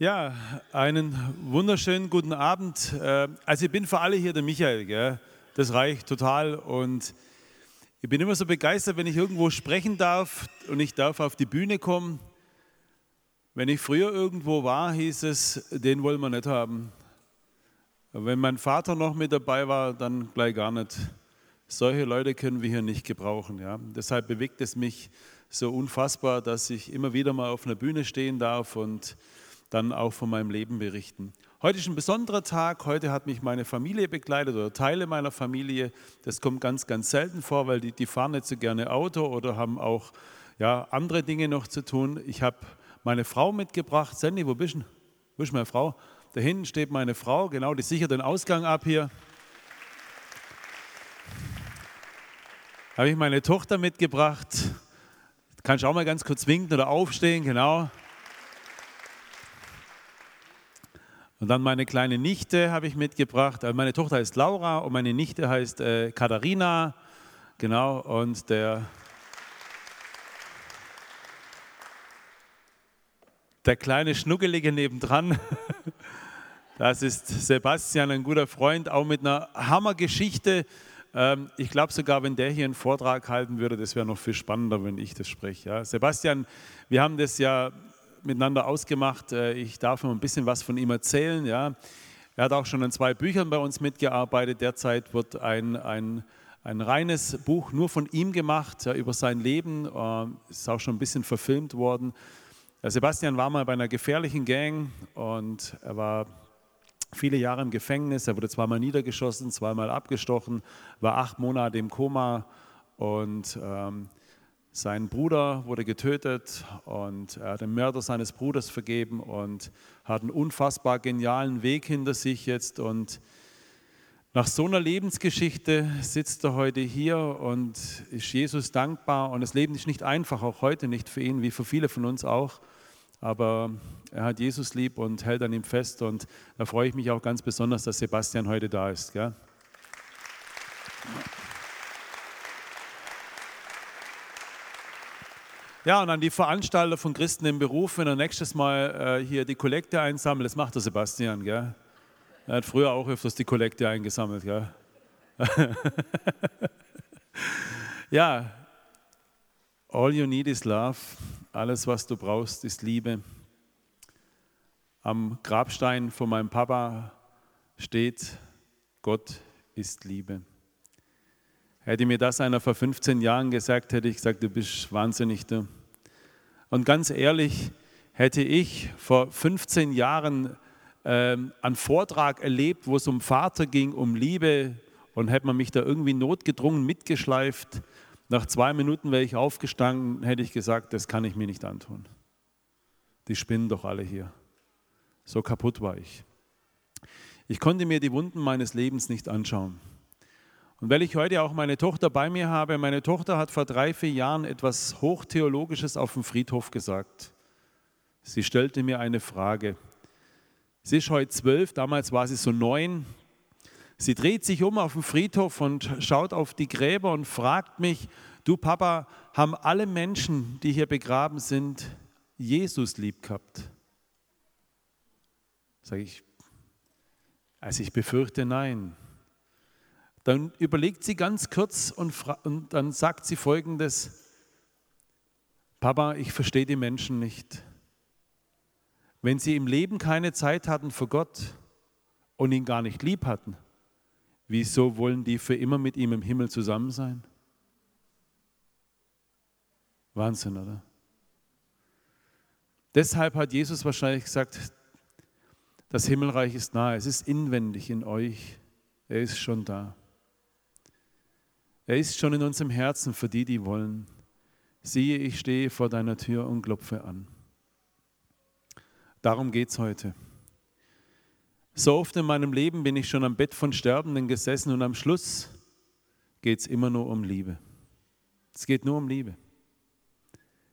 Ja, einen wunderschönen guten Abend. Äh, also ich bin für alle hier der Michael, gell? das reicht total und ich bin immer so begeistert, wenn ich irgendwo sprechen darf und ich darf auf die Bühne kommen. Wenn ich früher irgendwo war, hieß es, den wollen wir nicht haben. Wenn mein Vater noch mit dabei war, dann gleich gar nicht. Solche Leute können wir hier nicht gebrauchen. Ja? Deshalb bewegt es mich so unfassbar, dass ich immer wieder mal auf einer Bühne stehen darf und dann auch von meinem Leben berichten. Heute ist ein besonderer Tag. Heute hat mich meine Familie begleitet oder Teile meiner Familie. Das kommt ganz, ganz selten vor, weil die, die fahren nicht so gerne Auto oder haben auch ja, andere Dinge noch zu tun. Ich habe meine Frau mitgebracht. Sandy, wo bist du? Wo ist meine Frau? Da hinten steht meine Frau, genau, die sichert den Ausgang ab hier. Habe ich meine Tochter mitgebracht. Kannst du auch mal ganz kurz winken oder aufstehen, genau. Und dann meine kleine Nichte habe ich mitgebracht. Äh, meine Tochter heißt Laura und meine Nichte heißt äh, Katharina. Genau, und der, der kleine Schnuckelige nebendran, das ist Sebastian, ein guter Freund, auch mit einer Hammergeschichte. Ähm, ich glaube sogar, wenn der hier einen Vortrag halten würde, das wäre noch viel spannender, wenn ich das spreche. Sebastian, wir haben das ja miteinander ausgemacht. Äh, ich darf noch ein bisschen was von ihm erzählen. Ja. Er hat auch schon an zwei Büchern bei uns mitgearbeitet. Derzeit wird ein, ein, ein reines Buch nur von ihm gemacht, ja, über sein Leben. Äh, ist auch schon ein bisschen verfilmt worden. Sebastian war mal bei einer gefährlichen Gang und er war viele Jahre im Gefängnis. Er wurde zweimal niedergeschossen, zweimal abgestochen, war acht Monate im Koma und ähm, sein Bruder wurde getötet und er hat den Mörder seines Bruders vergeben und hat einen unfassbar genialen Weg hinter sich jetzt. Und nach so einer Lebensgeschichte sitzt er heute hier und ist Jesus dankbar. Und das Leben ist nicht einfach, auch heute nicht für ihn, wie für viele von uns auch. Aber er hat Jesus lieb und hält an ihm fest. Und da freue ich mich auch ganz besonders, dass Sebastian heute da ist. Gell? Ja, und an die Veranstalter von Christen im Beruf, wenn er nächstes Mal äh, hier die Kollekte einsammelt, das macht der Sebastian, gell? Er hat früher auch öfters die Kollekte eingesammelt, gell? ja, all you need is love. Alles, was du brauchst, ist Liebe. Am Grabstein von meinem Papa steht, Gott ist Liebe. Hätte mir das einer vor 15 Jahren gesagt, hätte ich gesagt, du bist wahnsinnig. Du. Und ganz ehrlich, hätte ich vor 15 Jahren ähm, einen Vortrag erlebt, wo es um Vater ging, um Liebe, und hätte man mich da irgendwie notgedrungen mitgeschleift, nach zwei Minuten wäre ich aufgestanden, hätte ich gesagt, das kann ich mir nicht antun. Die spinnen doch alle hier. So kaputt war ich. Ich konnte mir die Wunden meines Lebens nicht anschauen. Und weil ich heute auch meine Tochter bei mir habe, meine Tochter hat vor drei, vier Jahren etwas Hochtheologisches auf dem Friedhof gesagt. Sie stellte mir eine Frage. Sie ist heute zwölf, damals war sie so neun. Sie dreht sich um auf dem Friedhof und schaut auf die Gräber und fragt mich, du Papa, haben alle Menschen, die hier begraben sind, Jesus lieb gehabt? Sage ich, also ich befürchte nein. Dann überlegt sie ganz kurz und, und dann sagt sie folgendes, Papa, ich verstehe die Menschen nicht. Wenn sie im Leben keine Zeit hatten für Gott und ihn gar nicht lieb hatten, wieso wollen die für immer mit ihm im Himmel zusammen sein? Wahnsinn, oder? Deshalb hat Jesus wahrscheinlich gesagt, das Himmelreich ist nahe, es ist inwendig in euch, er ist schon da. Er ist schon in unserem Herzen für die, die wollen. Siehe, ich stehe vor deiner Tür und klopfe an. Darum geht es heute. So oft in meinem Leben bin ich schon am Bett von Sterbenden gesessen und am Schluss geht es immer nur um Liebe. Es geht nur um Liebe.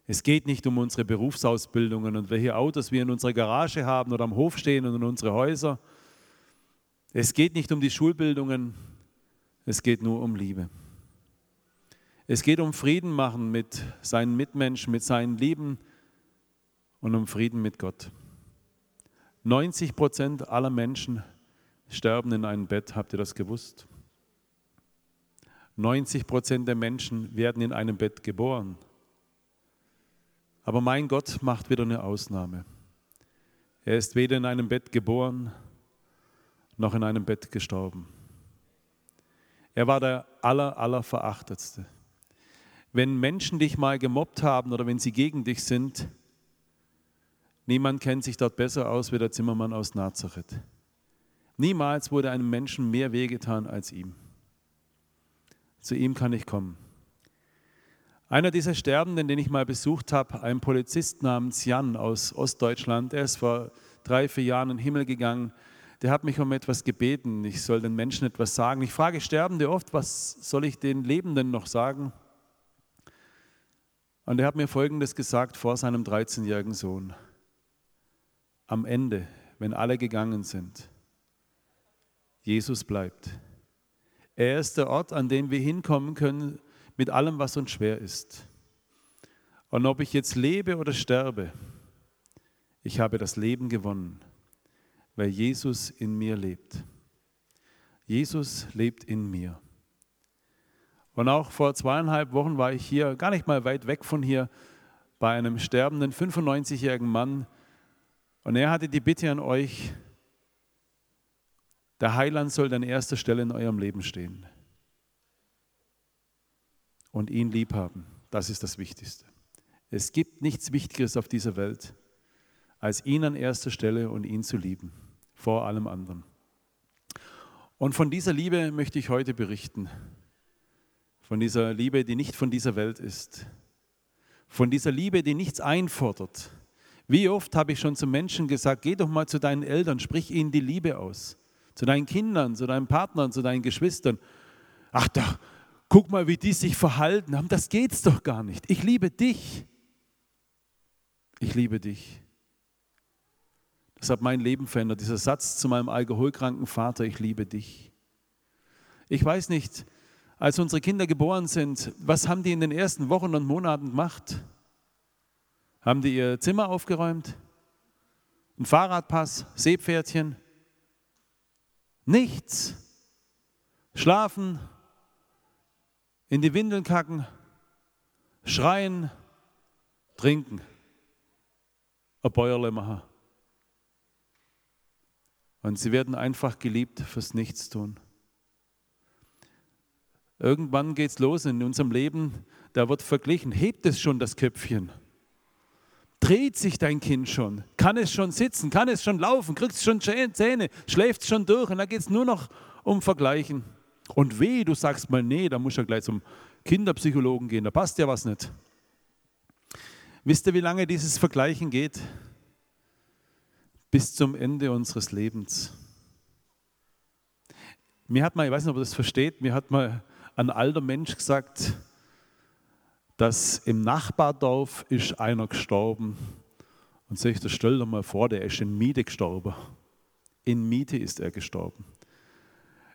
Es geht nicht um unsere Berufsausbildungen und welche Autos wir in unserer Garage haben oder am Hof stehen und in unsere Häuser. Es geht nicht um die Schulbildungen. Es geht nur um Liebe. Es geht um Frieden machen mit seinen Mitmenschen, mit seinen Lieben und um Frieden mit Gott. 90 Prozent aller Menschen sterben in einem Bett. Habt ihr das gewusst? 90 Prozent der Menschen werden in einem Bett geboren. Aber mein Gott macht wieder eine Ausnahme. Er ist weder in einem Bett geboren noch in einem Bett gestorben. Er war der aller, aller verachtetste. Wenn Menschen dich mal gemobbt haben oder wenn sie gegen dich sind, niemand kennt sich dort besser aus wie der Zimmermann aus Nazareth. Niemals wurde einem Menschen mehr wehgetan als ihm. Zu ihm kann ich kommen. Einer dieser Sterbenden, den ich mal besucht habe, ein Polizist namens Jan aus Ostdeutschland, er ist vor drei, vier Jahren in den Himmel gegangen, der hat mich um etwas gebeten, ich soll den Menschen etwas sagen. Ich frage Sterbende oft, was soll ich den Lebenden noch sagen? Und er hat mir Folgendes gesagt vor seinem 13-jährigen Sohn. Am Ende, wenn alle gegangen sind, Jesus bleibt. Er ist der Ort, an den wir hinkommen können mit allem, was uns schwer ist. Und ob ich jetzt lebe oder sterbe, ich habe das Leben gewonnen, weil Jesus in mir lebt. Jesus lebt in mir. Und auch vor zweieinhalb Wochen war ich hier, gar nicht mal weit weg von hier, bei einem sterbenden 95-jährigen Mann. Und er hatte die Bitte an euch, der Heiland soll an erster Stelle in eurem Leben stehen. Und ihn lieb haben, das ist das Wichtigste. Es gibt nichts Wichtigeres auf dieser Welt, als ihn an erster Stelle und ihn zu lieben, vor allem anderen. Und von dieser Liebe möchte ich heute berichten. Von dieser Liebe, die nicht von dieser Welt ist. Von dieser Liebe, die nichts einfordert. Wie oft habe ich schon zu Menschen gesagt, geh doch mal zu deinen Eltern, sprich ihnen die Liebe aus zu deinen Kindern, zu deinen Partnern, zu deinen Geschwistern. Ach, da, guck mal, wie die sich verhalten haben. Das geht's doch gar nicht. Ich liebe dich. Ich liebe dich. Das hat mein Leben verändert. Dieser Satz zu meinem alkoholkranken Vater, ich liebe dich. Ich weiß nicht, als unsere Kinder geboren sind, was haben die in den ersten Wochen und Monaten gemacht? Haben die ihr Zimmer aufgeräumt? Ein Fahrradpass, Seepferdchen? Nichts. Schlafen, in die Windeln kacken, schreien, trinken, ein Bäuerle machen. Und sie werden einfach geliebt fürs Nichtstun. Irgendwann geht es los in unserem Leben, da wird verglichen, hebt es schon das Köpfchen? Dreht sich dein Kind schon? Kann es schon sitzen? Kann es schon laufen? Kriegt es schon Zähne? Schläft es schon durch? Und da geht es nur noch um Vergleichen. Und weh, du sagst mal, nee, da muss ja gleich zum Kinderpsychologen gehen, da passt ja was nicht. Wisst ihr, wie lange dieses Vergleichen geht? Bis zum Ende unseres Lebens. Mir hat mal, ich weiß nicht, ob ihr das versteht, mir hat mal ein alter Mensch gesagt, dass im Nachbardorf ist einer gestorben. Und das stell dir mal vor, der ist in Miete gestorben. In Miete ist er gestorben.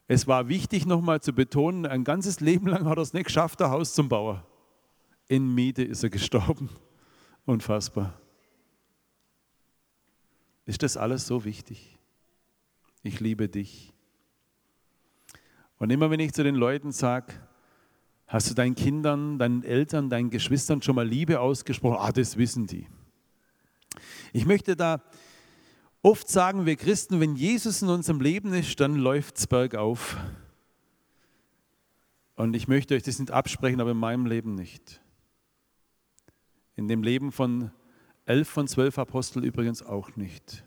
Es war wichtig nochmal zu betonen, ein ganzes Leben lang hat er es nicht geschafft, ein Haus zu bauen. In Miete ist er gestorben. Unfassbar. Ist das alles so wichtig? Ich liebe dich. Und immer wenn ich zu den Leuten sage, Hast du deinen Kindern, deinen Eltern, deinen Geschwistern schon mal Liebe ausgesprochen? Ah, das wissen die. Ich möchte da oft sagen, wir Christen, wenn Jesus in unserem Leben ist, dann läuft es bergauf. Und ich möchte euch das nicht absprechen, aber in meinem Leben nicht. In dem Leben von elf von zwölf Aposteln übrigens auch nicht.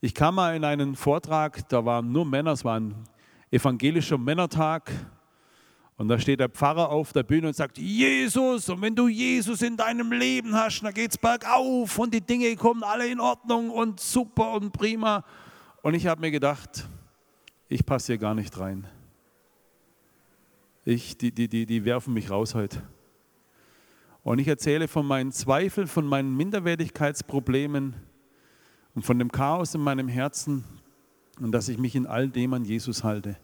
Ich kam mal in einen Vortrag, da waren nur Männer, es war ein evangelischer Männertag und da steht der Pfarrer auf der Bühne und sagt, Jesus, und wenn du Jesus in deinem Leben hast, dann geht es bergauf und die Dinge kommen alle in Ordnung und super und prima. Und ich habe mir gedacht, ich passe hier gar nicht rein. Ich, die, die, die, die werfen mich raus heute. Und ich erzähle von meinen Zweifeln, von meinen Minderwertigkeitsproblemen und von dem Chaos in meinem Herzen und dass ich mich in all dem an Jesus halte.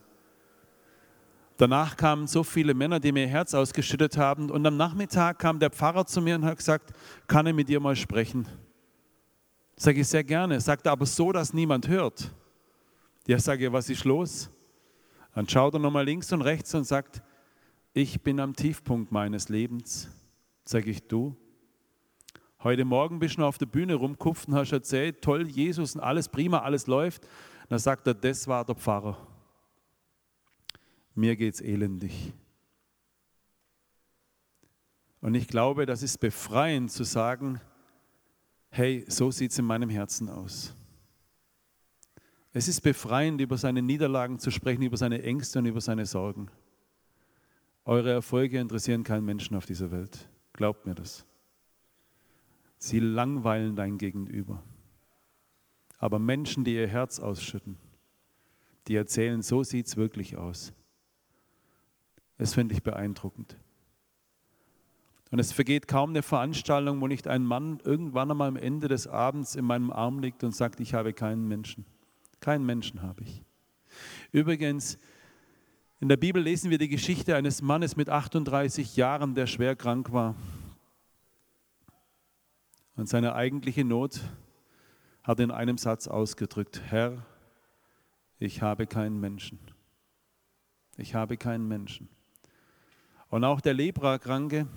Danach kamen so viele Männer, die mir ihr Herz ausgeschüttet haben. Und am Nachmittag kam der Pfarrer zu mir und hat gesagt, kann er mit dir mal sprechen? Sage ich sehr gerne. Sagt er aber so, dass niemand hört. Ja, sage ich, was ist los? Dann schaut er nochmal links und rechts und sagt, ich bin am Tiefpunkt meines Lebens. Sage ich, du? Heute Morgen bist du noch auf der Bühne rumkupft und hast erzählt, toll, Jesus und alles prima, alles läuft. Dann sagt er, das war der Pfarrer. Mir geht's elendig. Und ich glaube, das ist befreiend zu sagen, hey, so sieht es in meinem Herzen aus. Es ist befreiend, über seine Niederlagen zu sprechen, über seine Ängste und über seine Sorgen. Eure Erfolge interessieren keinen Menschen auf dieser Welt. Glaubt mir das. Sie langweilen dein Gegenüber. Aber Menschen, die ihr Herz ausschütten, die erzählen, so sieht es wirklich aus. Das finde ich beeindruckend. Und es vergeht kaum eine Veranstaltung, wo nicht ein Mann irgendwann einmal am Ende des Abends in meinem Arm liegt und sagt, ich habe keinen Menschen. Keinen Menschen habe ich. Übrigens, in der Bibel lesen wir die Geschichte eines Mannes mit 38 Jahren, der schwer krank war. Und seine eigentliche Not hat in einem Satz ausgedrückt, Herr, ich habe keinen Menschen. Ich habe keinen Menschen. Und auch der Leprakranke,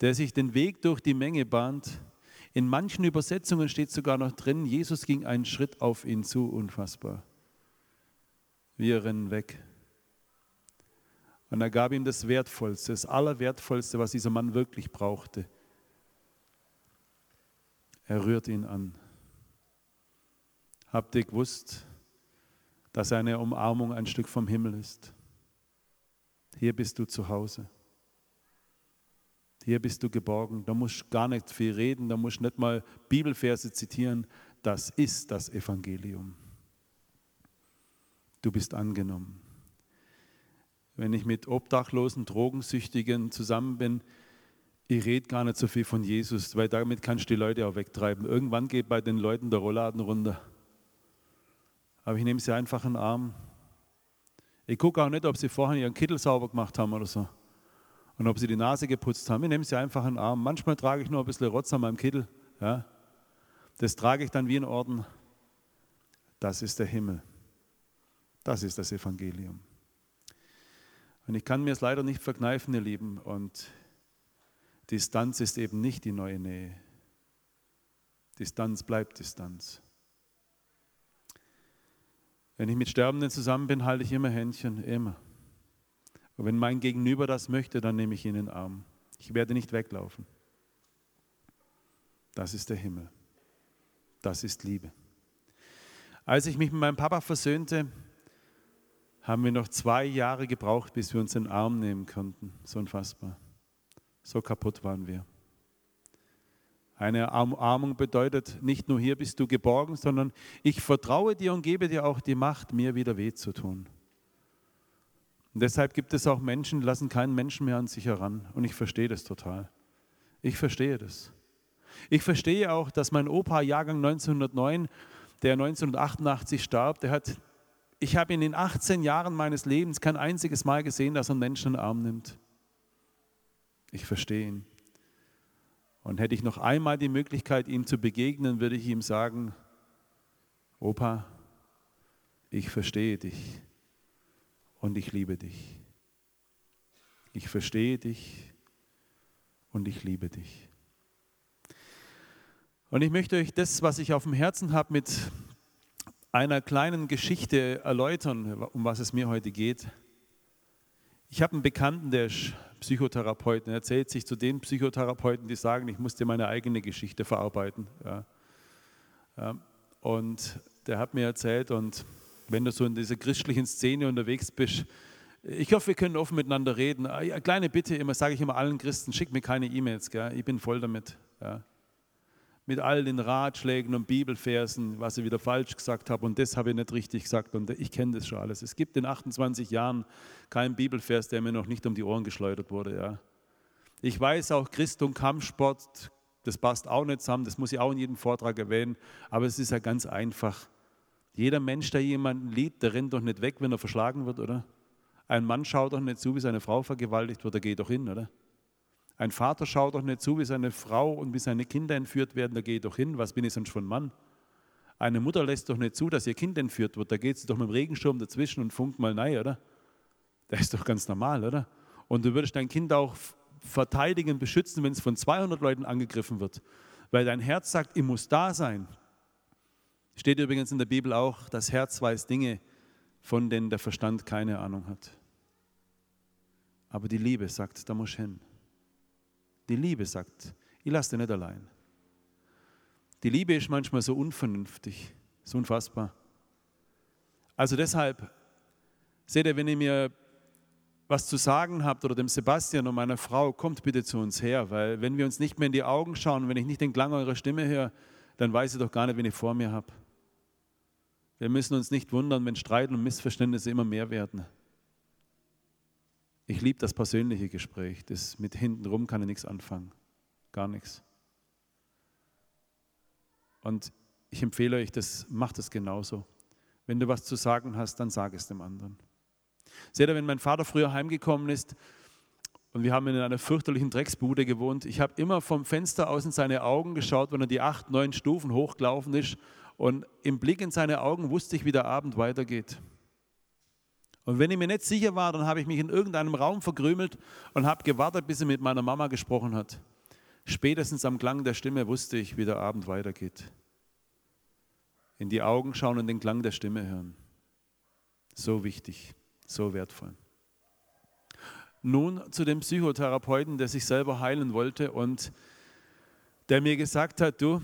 der sich den Weg durch die Menge bahnt, in manchen Übersetzungen steht sogar noch drin, Jesus ging einen Schritt auf ihn zu, unfassbar. Wir rennen weg. Und er gab ihm das Wertvollste, das Allerwertvollste, was dieser Mann wirklich brauchte. Er rührt ihn an. Habt ihr gewusst, dass eine Umarmung ein Stück vom Himmel ist? Hier bist du zu Hause. Hier bist du geborgen. Da musst du gar nicht viel reden, da musst du nicht mal Bibelverse zitieren. Das ist das Evangelium. Du bist angenommen. Wenn ich mit Obdachlosen, Drogensüchtigen zusammen bin, ich rede gar nicht so viel von Jesus, weil damit kannst du die Leute auch wegtreiben. Irgendwann geht bei den Leuten der Rollladen runter. Aber ich nehme sie einfach in den Arm. Ich gucke auch nicht, ob sie vorher ihren Kittel sauber gemacht haben oder so. Und ob sie die Nase geputzt haben. Ich nehme sie einfach in den Arm. Manchmal trage ich nur ein bisschen Rotz an meinem Kittel. Ja. Das trage ich dann wie ein Orden. Das ist der Himmel. Das ist das Evangelium. Und ich kann mir es leider nicht verkneifen, ihr Lieben. Und Distanz ist eben nicht die neue Nähe. Distanz bleibt Distanz. Wenn ich mit Sterbenden zusammen bin, halte ich immer Händchen, immer. Und wenn mein Gegenüber das möchte, dann nehme ich ihn in den Arm. Ich werde nicht weglaufen. Das ist der Himmel. Das ist Liebe. Als ich mich mit meinem Papa versöhnte, haben wir noch zwei Jahre gebraucht, bis wir uns in den Arm nehmen konnten. So unfassbar. So kaputt waren wir. Eine Umarmung bedeutet nicht nur hier bist du geborgen, sondern ich vertraue dir und gebe dir auch die Macht, mir wieder weh zu tun. Und deshalb gibt es auch Menschen, die lassen keinen Menschen mehr an sich heran. Und ich verstehe das total. Ich verstehe das. Ich verstehe auch, dass mein Opa, Jahrgang 1909, der 1988 starb, der hat, ich habe ihn in 18 Jahren meines Lebens kein einziges Mal gesehen, dass er einen Menschen in den Arm nimmt. Ich verstehe ihn. Und hätte ich noch einmal die Möglichkeit, ihm zu begegnen, würde ich ihm sagen, Opa, ich verstehe dich und ich liebe dich. Ich verstehe dich und ich liebe dich. Und ich möchte euch das, was ich auf dem Herzen habe, mit einer kleinen Geschichte erläutern, um was es mir heute geht. Ich habe einen Bekannten, der ist Psychotherapeuten. Er erzählt sich zu den Psychotherapeuten, die sagen, ich muss dir meine eigene Geschichte verarbeiten. Ja. Ja. Und der hat mir erzählt, und wenn du so in dieser christlichen Szene unterwegs bist, ich hoffe, wir können offen miteinander reden. Eine ah, kleine Bitte immer, sage ich immer allen Christen, schick mir keine E-Mails, ich bin voll damit. Ja mit all den Ratschlägen und Bibelversen, was ich wieder falsch gesagt habe und das habe ich nicht richtig gesagt und ich kenne das schon alles. Es gibt in 28 Jahren keinen Bibelvers, der mir noch nicht um die Ohren geschleudert wurde. Ja. Ich weiß auch, Christ und Kampfsport, das passt auch nicht zusammen, das muss ich auch in jedem Vortrag erwähnen, aber es ist ja ganz einfach. Jeder Mensch, der jemanden liebt, der rennt doch nicht weg, wenn er verschlagen wird, oder? Ein Mann schaut doch nicht zu, wie seine Frau vergewaltigt wird, er geht doch hin, oder? Ein Vater schaut doch nicht zu, wie seine Frau und wie seine Kinder entführt werden, da geht doch hin, was bin ich sonst von Mann? Eine Mutter lässt doch nicht zu, dass ihr Kind entführt wird, da geht sie doch mit dem Regenschirm dazwischen und funkt mal nein, oder? Das ist doch ganz normal, oder? Und du würdest dein Kind auch verteidigen, beschützen, wenn es von 200 Leuten angegriffen wird, weil dein Herz sagt, ich muss da sein. Steht übrigens in der Bibel auch, das Herz weiß Dinge, von denen der Verstand keine Ahnung hat. Aber die Liebe sagt, da muss ich hin. Die Liebe sagt, ich lasse dich nicht allein. Die Liebe ist manchmal so unvernünftig, so unfassbar. Also deshalb, seht ihr, wenn ihr mir was zu sagen habt oder dem Sebastian und meiner Frau, kommt bitte zu uns her, weil wenn wir uns nicht mehr in die Augen schauen, wenn ich nicht den Klang eurer Stimme höre, dann weiß ich doch gar nicht, wen ich vor mir habe. Wir müssen uns nicht wundern, wenn Streit und Missverständnisse immer mehr werden. Ich liebe das persönliche Gespräch. Das mit hintenrum kann ich nichts anfangen. Gar nichts. Und ich empfehle euch, das macht es genauso. Wenn du was zu sagen hast, dann sag es dem anderen. Seht ihr, wenn mein Vater früher heimgekommen ist und wir haben in einer fürchterlichen Drecksbude gewohnt, ich habe immer vom Fenster aus in seine Augen geschaut, wenn er die acht, neun Stufen hochgelaufen ist und im Blick in seine Augen wusste ich, wie der Abend weitergeht. Und wenn ich mir nicht sicher war, dann habe ich mich in irgendeinem Raum verkrümelt und habe gewartet, bis er mit meiner Mama gesprochen hat. Spätestens am Klang der Stimme wusste ich, wie der Abend weitergeht. In die Augen schauen und den Klang der Stimme hören. So wichtig, so wertvoll. Nun zu dem Psychotherapeuten, der sich selber heilen wollte und der mir gesagt hat, du,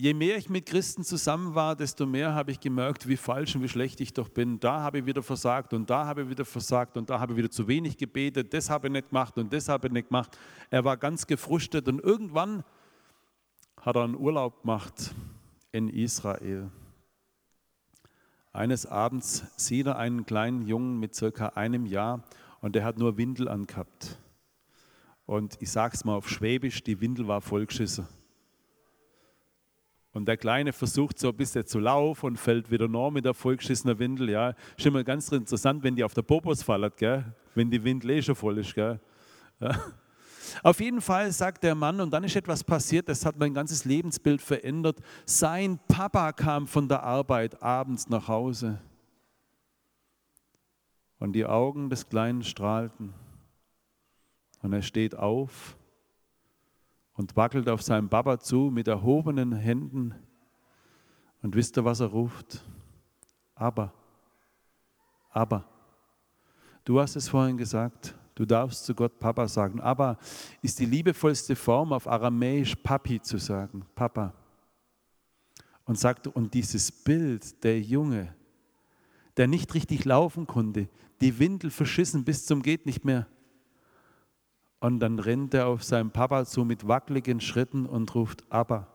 je mehr ich mit Christen zusammen war, desto mehr habe ich gemerkt, wie falsch und wie schlecht ich doch bin. Da habe ich wieder versagt und da habe ich wieder versagt und da habe ich wieder zu wenig gebetet, das habe ich nicht gemacht und das habe ich nicht gemacht. Er war ganz gefrustet und irgendwann hat er einen Urlaub gemacht in Israel. Eines Abends sieht er einen kleinen Jungen mit circa einem Jahr und der hat nur Windel angehabt. Und ich sage es mal auf Schwäbisch, die Windel war vollgeschissen. Und der Kleine versucht so ein bisschen zu laufen und fällt wieder noch mit der vollgeschissenen Windel. Ja, ist immer ganz interessant, wenn die auf der Popos fallen, gell? wenn die Windel eh schon voll ist. Gell? Ja. Auf jeden Fall sagt der Mann, und dann ist etwas passiert, das hat mein ganzes Lebensbild verändert. Sein Papa kam von der Arbeit abends nach Hause. Und die Augen des Kleinen strahlten. Und er steht auf und wackelt auf seinen Papa zu mit erhobenen Händen. Und wisst ihr, was er ruft? Aber, aber. Du hast es vorhin gesagt, du darfst zu Gott Papa sagen. Aber ist die liebevollste Form auf Aramäisch Papi zu sagen, Papa. Und sagt, und dieses Bild, der Junge, der nicht richtig laufen konnte, die Windel verschissen bis zum geht nicht mehr, und dann rennt er auf seinen Papa zu mit wackeligen Schritten und ruft, Abba,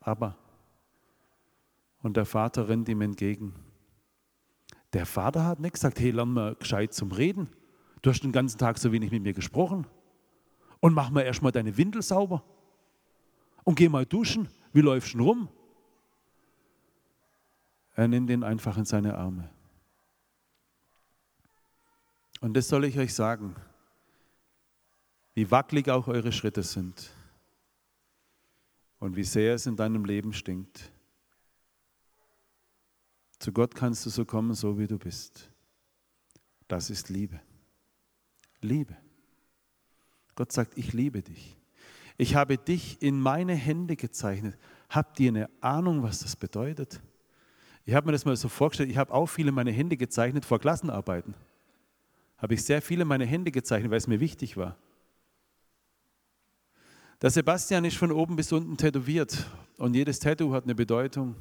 Abba. Und der Vater rennt ihm entgegen. Der Vater hat nicht gesagt, hey, lern mal gescheit zum Reden. Du hast den ganzen Tag so wenig mit mir gesprochen. Und mach mal erstmal deine Windel sauber. Und geh mal duschen. Wie läufst du denn rum? Er nimmt ihn einfach in seine Arme. Und das soll ich euch sagen wie wackelig auch eure Schritte sind und wie sehr es in deinem Leben stinkt. Zu Gott kannst du so kommen, so wie du bist. Das ist Liebe. Liebe. Gott sagt, ich liebe dich. Ich habe dich in meine Hände gezeichnet. Habt ihr eine Ahnung, was das bedeutet? Ich habe mir das mal so vorgestellt, ich habe auch viele meine Hände gezeichnet vor Klassenarbeiten. Habe ich sehr viele meine Hände gezeichnet, weil es mir wichtig war. Der Sebastian ist von oben bis unten tätowiert und jedes Tattoo hat eine Bedeutung.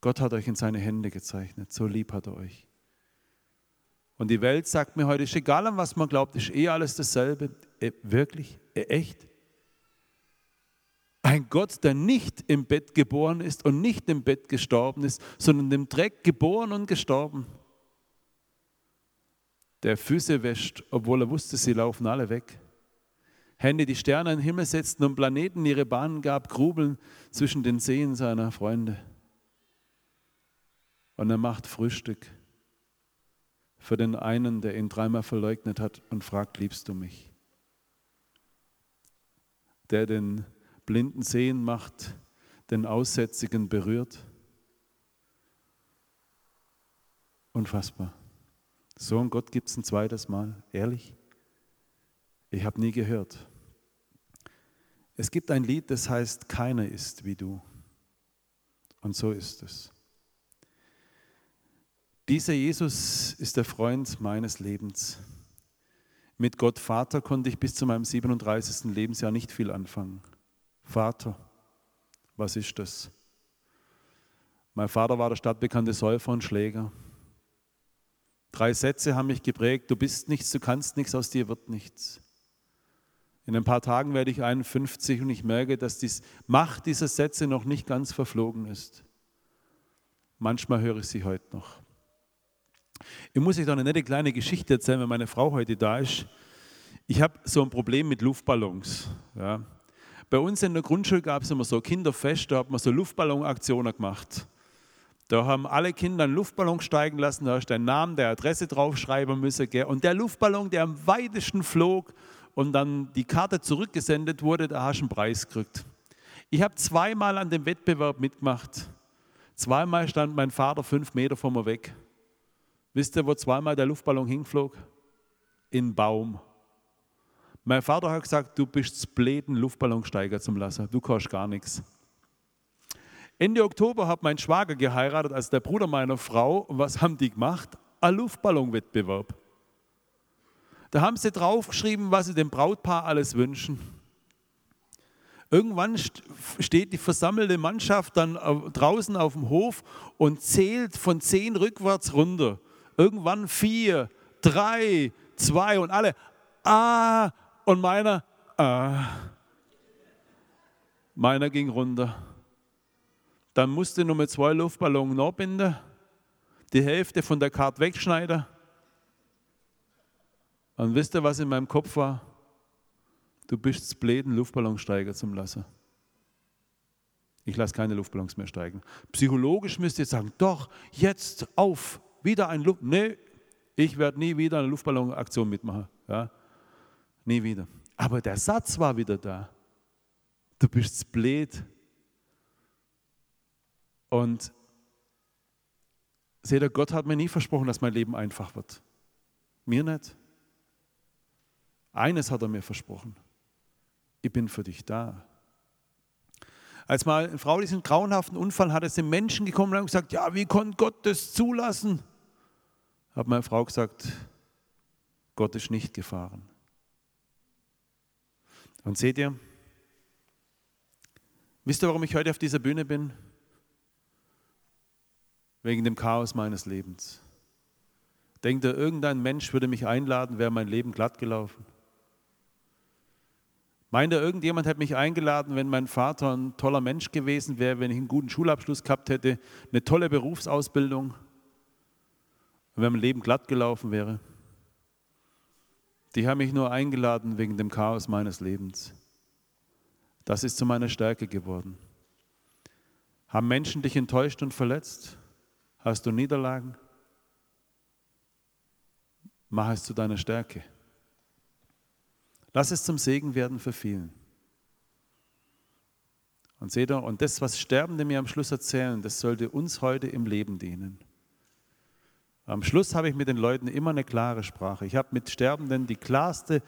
Gott hat euch in seine Hände gezeichnet, so lieb hat er euch. Und die Welt sagt mir heute, ist egal an was man glaubt, ist eh alles dasselbe. Äh, wirklich? Äh, echt? Ein Gott, der nicht im Bett geboren ist und nicht im Bett gestorben ist, sondern im Dreck geboren und gestorben. Der Füße wäscht, obwohl er wusste, sie laufen alle weg. Hände die Sterne in den Himmel setzten und Planeten ihre Bahnen gab, grubeln zwischen den Seen seiner Freunde. Und er macht Frühstück für den einen, der ihn dreimal verleugnet hat und fragt, liebst du mich? Der den Blinden sehen macht, den Aussätzigen berührt. Unfassbar. So ein Gott gibt es ein zweites Mal. Ehrlich? Ich habe nie gehört. Es gibt ein Lied, das heißt, keiner ist wie du. Und so ist es. Dieser Jesus ist der Freund meines Lebens. Mit Gott Vater konnte ich bis zu meinem 37. Lebensjahr nicht viel anfangen. Vater, was ist das? Mein Vater war der stadtbekannte Säufer und Schläger. Drei Sätze haben mich geprägt. Du bist nichts, du kannst nichts, aus dir wird nichts. In ein paar Tagen werde ich 51 und ich merke, dass die Macht dieser Sätze noch nicht ganz verflogen ist. Manchmal höre ich sie heute noch. Ich muss euch da eine nette kleine Geschichte erzählen, wenn meine Frau heute da ist. Ich habe so ein Problem mit Luftballons. Ja. Bei uns in der Grundschule gab es immer so Kinderfest, da hat man so Luftballonaktionen gemacht. Da haben alle Kinder einen Luftballon steigen lassen, da hast du deinen Namen, der Adresse draufschreiben müssen. Und der Luftballon, der am weitesten flog, und dann die Karte zurückgesendet wurde, da hast du einen Preis gekriegt. Ich habe zweimal an dem Wettbewerb mitgemacht. Zweimal stand mein Vater fünf Meter von mir weg. Wisst ihr, wo zweimal der Luftballon hingflog? In einen Baum. Mein Vater hat gesagt, du bist zu blöd, einen Luftballon steigen zu lassen. Du kannst gar nichts. Ende Oktober hat mein Schwager geheiratet, als der Bruder meiner Frau. Und was haben die gemacht? Ein Luftballonwettbewerb. Da haben sie draufgeschrieben, was sie dem Brautpaar alles wünschen. Irgendwann steht die versammelte Mannschaft dann draußen auf dem Hof und zählt von zehn rückwärts runter. Irgendwann vier, drei, zwei und alle, ah, und meiner, ah. Meiner ging runter. Dann musste nur mit zwei Luftballons nachbinden, die Hälfte von der Karte wegschneiden und wisst ihr, was in meinem Kopf war? Du bist blöd, einen Luftballon steigen zu lassen. Ich lasse keine Luftballons mehr steigen. Psychologisch müsst ihr sagen, doch, jetzt auf, wieder ein Luft. Nee, ich werde nie wieder eine Luftballonaktion mitmachen. Ja? Nie wieder. Aber der Satz war wieder da. Du bist blöd. Und seht ihr, Gott hat mir nie versprochen, dass mein Leben einfach wird. Mir nicht. Eines hat er mir versprochen. Ich bin für dich da. Als mal eine Frau diesen grauenhaften Unfall hatte, sind Menschen gekommen und gesagt, ja, wie konnte Gott das zulassen? Hat meine Frau gesagt, Gott ist nicht gefahren. Und seht ihr, wisst ihr, warum ich heute auf dieser Bühne bin? Wegen dem Chaos meines Lebens. Denkt ihr, irgendein Mensch würde mich einladen, wäre mein Leben glatt gelaufen? Meint er, irgendjemand hätte mich eingeladen, wenn mein Vater ein toller Mensch gewesen wäre, wenn ich einen guten Schulabschluss gehabt hätte, eine tolle Berufsausbildung, wenn mein Leben glatt gelaufen wäre? Die haben mich nur eingeladen wegen dem Chaos meines Lebens. Das ist zu meiner Stärke geworden. Haben Menschen dich enttäuscht und verletzt? Hast du Niederlagen? Mach es zu deiner Stärke. Lass es zum Segen werden für vielen. Und seht ihr, und das, was Sterbende mir am Schluss erzählen, das sollte uns heute im Leben dienen. Am Schluss habe ich mit den Leuten immer eine klare Sprache. Ich habe mit Sterbenden die klarste,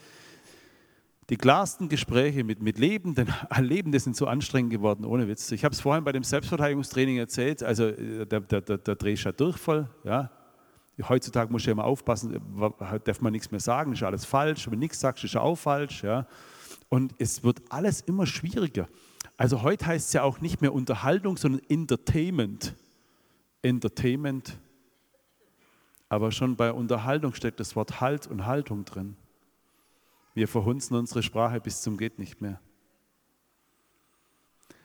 die klarsten Gespräche mit, mit Lebenden. Lebende sind so anstrengend geworden, ohne Witz. Ich habe es vorhin bei dem Selbstverteidigungstraining erzählt. Also äh, der, der, der, der Dreh ist ja Durchfall. Ja. Heutzutage muss ich ja immer aufpassen, darf man nichts mehr sagen, ist alles falsch. Wenn du nichts sagst, ist auch falsch. Ja. Und es wird alles immer schwieriger. Also heute heißt es ja auch nicht mehr Unterhaltung, sondern Entertainment. Entertainment. Aber schon bei Unterhaltung steckt das Wort Halt und Haltung drin. Wir verhunzen unsere Sprache bis zum geht nicht mehr.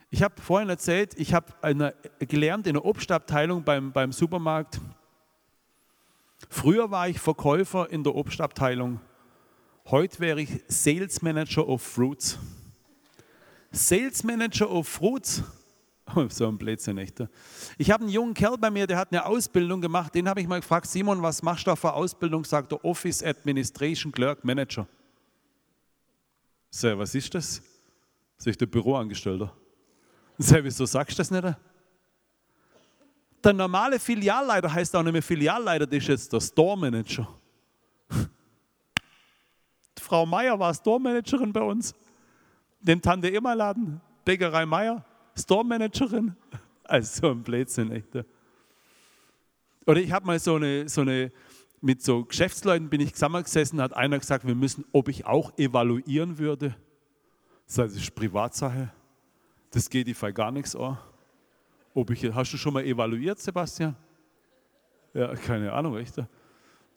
Ich habe vorhin erzählt, ich habe gelernt in der Obstabteilung beim, beim Supermarkt, Früher war ich Verkäufer in der Obstabteilung. Heute wäre ich Sales Manager of Fruits. Sales Manager of Fruits. so ein Blödsinn, echt. Ich habe einen jungen Kerl bei mir, der hat eine Ausbildung gemacht. Den habe ich mal gefragt, Simon, was machst du da für Ausbildung? Sagt er, Office Administration Clerk Manager. Sag, was ist das? Sag ich, der Büroangestellter. Sag, wieso sagst du das nicht? Der normale Filialleiter heißt auch nicht mehr Filialleiter, das ist jetzt der Store Manager. Frau Meier war Store Managerin bei uns. Den Tante Emma Laden, Bäckerei Meier, Store Managerin. Also so ein Blödsinn, echt. Oder ich habe mal so eine, so eine, mit so Geschäftsleuten bin ich zusammengesessen, hat einer gesagt, wir müssen, ob ich auch evaluieren würde. Das ist Privatsache. Das geht die Fall gar nichts an. Ob ich, hast du schon mal evaluiert, Sebastian? Ja, keine Ahnung, echt. Und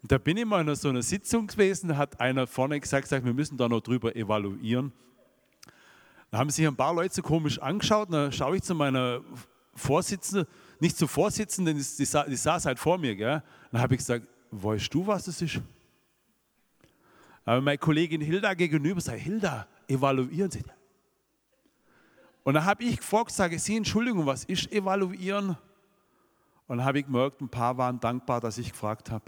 da bin ich mal in so einer Sitzung gewesen, da hat einer vorne gesagt, gesagt, wir müssen da noch drüber evaluieren. Da haben sich ein paar Leute so komisch angeschaut, da schaue ich zu meiner Vorsitzenden, nicht zur Vorsitzenden, die, die, die saß halt vor mir, gell? Dann habe ich gesagt, weißt du, was das ist? Aber meine Kollegin Hilda gegenüber sagt, Hilda, evaluieren Sie. Und dann habe ich gefragt, sage Sie, Entschuldigung, was ist evaluieren? Und dann habe ich gemerkt, ein paar waren dankbar, dass ich gefragt habe.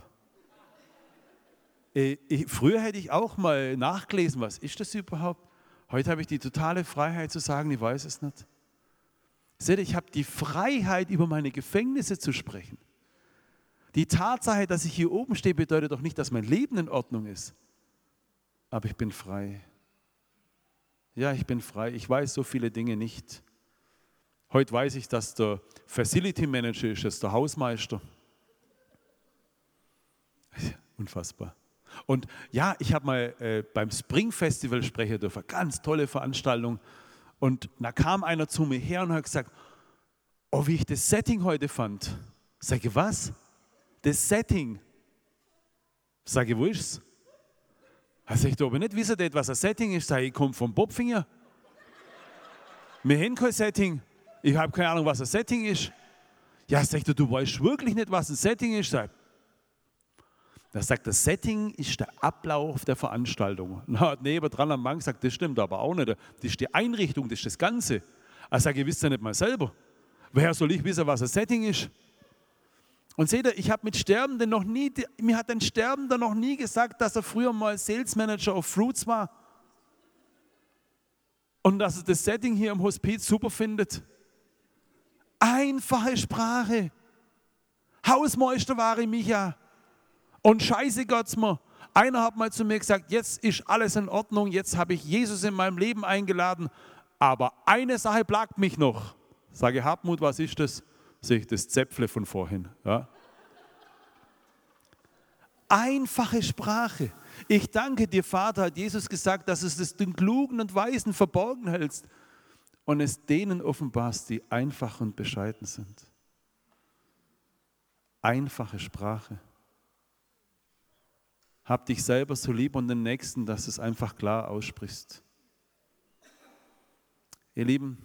Äh, früher hätte ich auch mal nachgelesen, was ist das überhaupt? Heute habe ich die totale Freiheit zu sagen, ich weiß es nicht. Seht ich habe die Freiheit, über meine Gefängnisse zu sprechen. Die Tatsache, dass ich hier oben stehe, bedeutet doch nicht, dass mein Leben in Ordnung ist. Aber ich bin frei. Ja, ich bin frei. Ich weiß so viele Dinge nicht. Heute weiß ich, dass der Facility Manager ist, ist der Hausmeister. Unfassbar. Und ja, ich habe mal äh, beim Spring Festival sprechen dürfen, ganz tolle Veranstaltung. Und da kam einer zu mir her und hat gesagt, oh, wie ich das Setting heute fand. Sage, was? Das Setting. Sage, wo ist es? Er sagt, aber nicht wissen, was ein Setting ist. Sag ich, komme vom Bobfinger. Wir haben kein Setting. Ich habe keine Ahnung, was ein Setting ist. Ja, sagt er, du weißt wirklich nicht, was ein Setting ist. Da sagt, das Setting ist der Ablauf der Veranstaltung. Na, hat nebendran am Mann gesagt, das stimmt aber auch nicht. Das ist die Einrichtung, das ist das Ganze. Er sagt, ihr wisst ja nicht mal selber. Woher soll ich wissen, was ein Setting ist? Und seht ihr, ich habe mit Sterbenden noch nie, mir hat ein Sterbender noch nie gesagt, dass er früher mal Sales Manager of Fruits war. Und dass er das Setting hier im Hospiz super findet. Einfache Sprache. Hausmeister war ich Micha. Und scheiße Gott's mir. Einer hat mal zu mir gesagt, jetzt ist alles in Ordnung, jetzt habe ich Jesus in meinem Leben eingeladen, aber eine Sache plagt mich noch. Sage Hartmut, was ist das? Sehe ich das Zäpfle von vorhin. Ja? Einfache Sprache. Ich danke dir, Vater, hat Jesus gesagt, dass es den Klugen und Weisen verborgen hältst und es denen offenbarst, die einfach und bescheiden sind. Einfache Sprache. Hab dich selber so lieb und den Nächsten, dass du es einfach klar aussprichst. Ihr Lieben,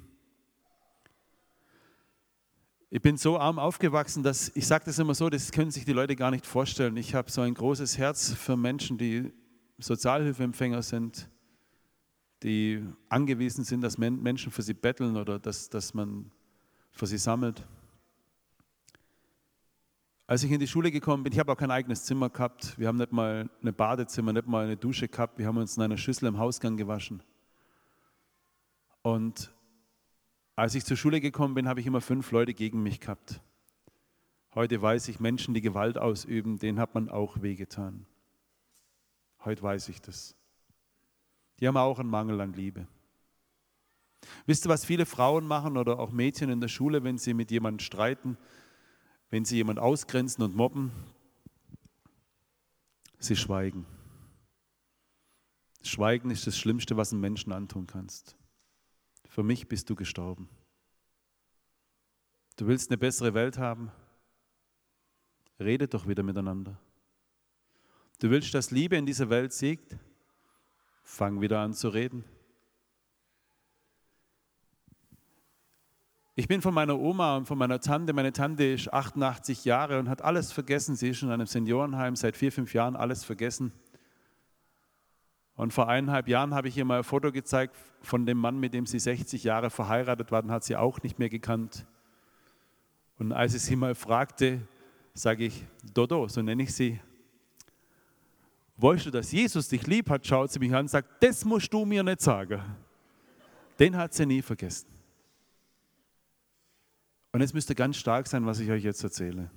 ich bin so arm aufgewachsen, dass ich sage das immer so, das können sich die Leute gar nicht vorstellen. Ich habe so ein großes Herz für Menschen, die Sozialhilfeempfänger sind, die angewiesen sind, dass Menschen für sie betteln oder dass, dass man für sie sammelt. Als ich in die Schule gekommen bin, ich habe auch kein eigenes Zimmer gehabt. Wir haben nicht mal ein Badezimmer, nicht mal eine Dusche gehabt. Wir haben uns in einer Schüssel im Hausgang gewaschen. Und als ich zur Schule gekommen bin, habe ich immer fünf Leute gegen mich gehabt. Heute weiß ich, Menschen, die Gewalt ausüben, denen hat man auch wehgetan. Heute weiß ich das. Die haben auch einen Mangel an Liebe. Wisst ihr, was viele Frauen machen oder auch Mädchen in der Schule, wenn sie mit jemandem streiten, wenn sie jemanden ausgrenzen und mobben? Sie schweigen. Schweigen ist das Schlimmste, was einem Menschen antun kannst. Für mich bist du gestorben. Du willst eine bessere Welt haben? Redet doch wieder miteinander. Du willst, dass Liebe in dieser Welt siegt? Fang wieder an zu reden. Ich bin von meiner Oma und von meiner Tante. Meine Tante ist 88 Jahre und hat alles vergessen. Sie ist in einem Seniorenheim seit vier, fünf Jahren alles vergessen. Und vor eineinhalb Jahren habe ich ihr mal ein Foto gezeigt von dem Mann, mit dem sie 60 Jahre verheiratet war, hat sie auch nicht mehr gekannt. Und als ich sie mal fragte, sage ich, Dodo, so nenne ich sie, wolltest du, dass Jesus dich lieb hat, schaut sie mich an und sagt, das musst du mir nicht sagen. Den hat sie nie vergessen. Und es müsste ganz stark sein, was ich euch jetzt erzähle.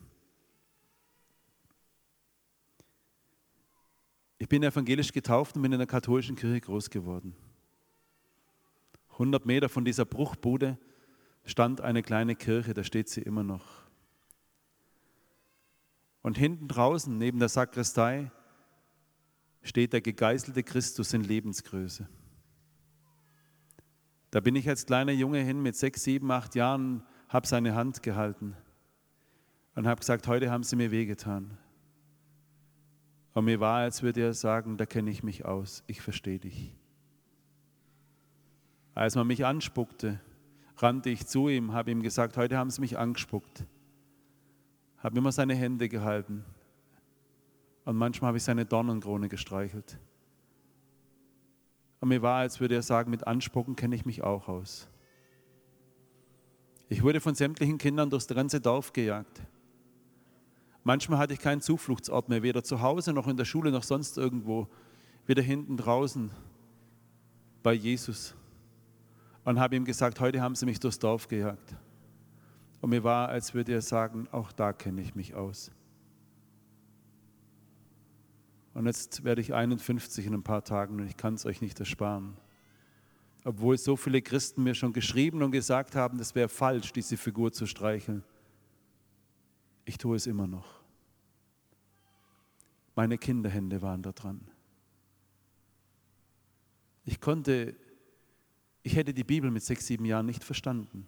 Ich bin evangelisch getauft und bin in der katholischen Kirche groß geworden. 100 Meter von dieser Bruchbude stand eine kleine Kirche, da steht sie immer noch. Und hinten draußen, neben der Sakristei, steht der gegeißelte Christus in Lebensgröße. Da bin ich als kleiner Junge hin mit sechs, sieben, acht Jahren, habe seine Hand gehalten und habe gesagt, heute haben sie mir wehgetan. Und mir war, als würde er sagen, da kenne ich mich aus, ich verstehe dich. Als man mich anspuckte, rannte ich zu ihm, habe ihm gesagt, heute haben sie mich angespuckt. Habe immer seine Hände gehalten. Und manchmal habe ich seine Dornenkrone gestreichelt. Und mir war, als würde er sagen, mit Anspucken kenne ich mich auch aus. Ich wurde von sämtlichen Kindern durchs ganze Dorf gejagt. Manchmal hatte ich keinen Zufluchtsort mehr, weder zu Hause noch in der Schule noch sonst irgendwo, weder hinten draußen bei Jesus. Und habe ihm gesagt, heute haben sie mich durchs Dorf gejagt. Und mir war, als würde er sagen, auch da kenne ich mich aus. Und jetzt werde ich 51 in ein paar Tagen und ich kann es euch nicht ersparen. Obwohl so viele Christen mir schon geschrieben und gesagt haben, das wäre falsch, diese Figur zu streicheln. Ich tue es immer noch. Meine Kinderhände waren da dran. Ich konnte, ich hätte die Bibel mit sechs, sieben Jahren nicht verstanden.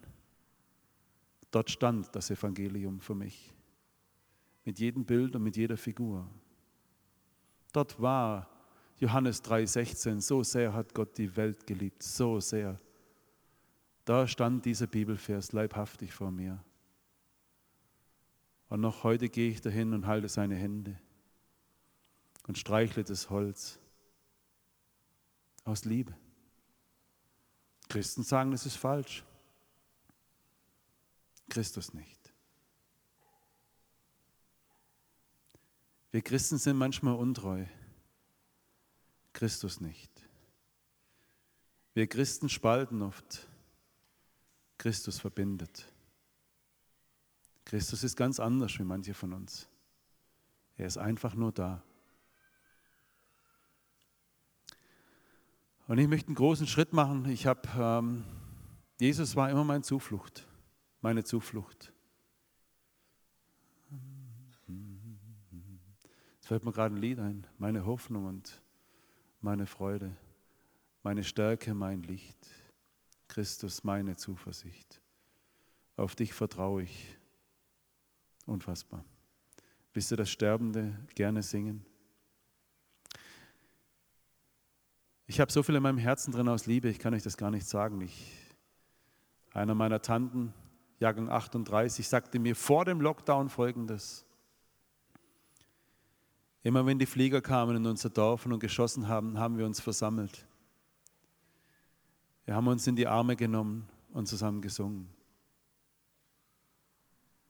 Dort stand das Evangelium für mich. Mit jedem Bild und mit jeder Figur. Dort war Johannes 3,16, so sehr hat Gott die Welt geliebt, so sehr. Da stand dieser Bibelvers leibhaftig vor mir. Und noch heute gehe ich dahin und halte seine Hände und streichle das Holz aus Liebe. Christen sagen, das ist falsch. Christus nicht. Wir Christen sind manchmal untreu. Christus nicht. Wir Christen spalten oft. Christus verbindet. Christus ist ganz anders wie manche von uns. Er ist einfach nur da. Und ich möchte einen großen Schritt machen. Ich habe, ähm, Jesus war immer meine Zuflucht, meine Zuflucht. Jetzt fällt mir gerade ein Lied ein, meine Hoffnung und meine Freude, meine Stärke, mein Licht. Christus, meine Zuversicht. Auf dich vertraue ich. Unfassbar. Wisst ihr, dass Sterbende gerne singen? Ich habe so viel in meinem Herzen drin aus Liebe, ich kann euch das gar nicht sagen. Ich, einer meiner Tanten, Jahrgang 38, sagte mir vor dem Lockdown folgendes. Immer wenn die Flieger kamen in unser Dorf und geschossen haben, haben wir uns versammelt. Wir haben uns in die Arme genommen und zusammen gesungen.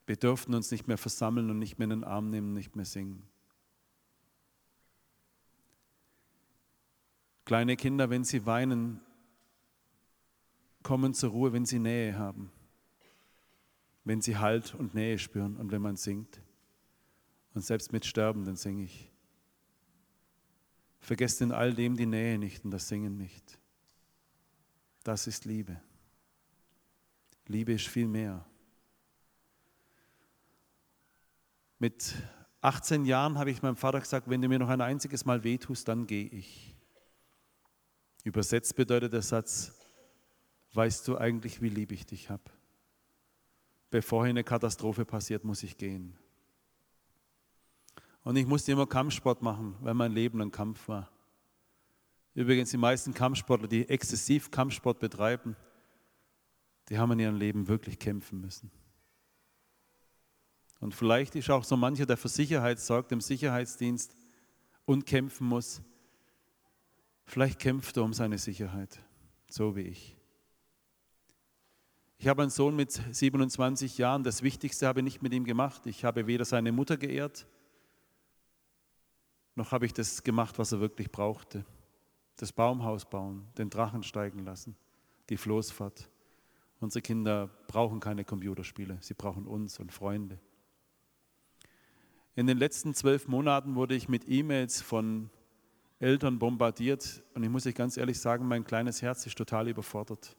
Wir durften uns nicht mehr versammeln und nicht mehr in den Arm nehmen, nicht mehr singen. Kleine Kinder, wenn sie weinen, kommen zur Ruhe, wenn sie Nähe haben, wenn sie Halt und Nähe spüren und wenn man singt. Und selbst mit Sterbenden singe ich. Vergesst in all dem die Nähe nicht und das Singen nicht. Das ist Liebe. Liebe ist viel mehr. Mit 18 Jahren habe ich meinem Vater gesagt, wenn du mir noch ein einziges Mal wehtust, dann gehe ich. Übersetzt bedeutet der Satz, weißt du eigentlich, wie lieb ich dich habe? Bevor hier eine Katastrophe passiert, muss ich gehen. Und ich musste immer Kampfsport machen, weil mein Leben ein Kampf war. Übrigens, die meisten Kampfsportler, die exzessiv Kampfsport betreiben, die haben in ihrem Leben wirklich kämpfen müssen. Und vielleicht ist auch so mancher, der für Sicherheit sorgt, im Sicherheitsdienst und kämpfen muss, Vielleicht kämpft er um seine Sicherheit, so wie ich. Ich habe einen Sohn mit 27 Jahren. Das Wichtigste habe ich nicht mit ihm gemacht. Ich habe weder seine Mutter geehrt, noch habe ich das gemacht, was er wirklich brauchte. Das Baumhaus bauen, den Drachen steigen lassen, die Floßfahrt. Unsere Kinder brauchen keine Computerspiele, sie brauchen uns und Freunde. In den letzten zwölf Monaten wurde ich mit E-Mails von Eltern bombardiert und ich muss euch ganz ehrlich sagen, mein kleines Herz ist total überfordert.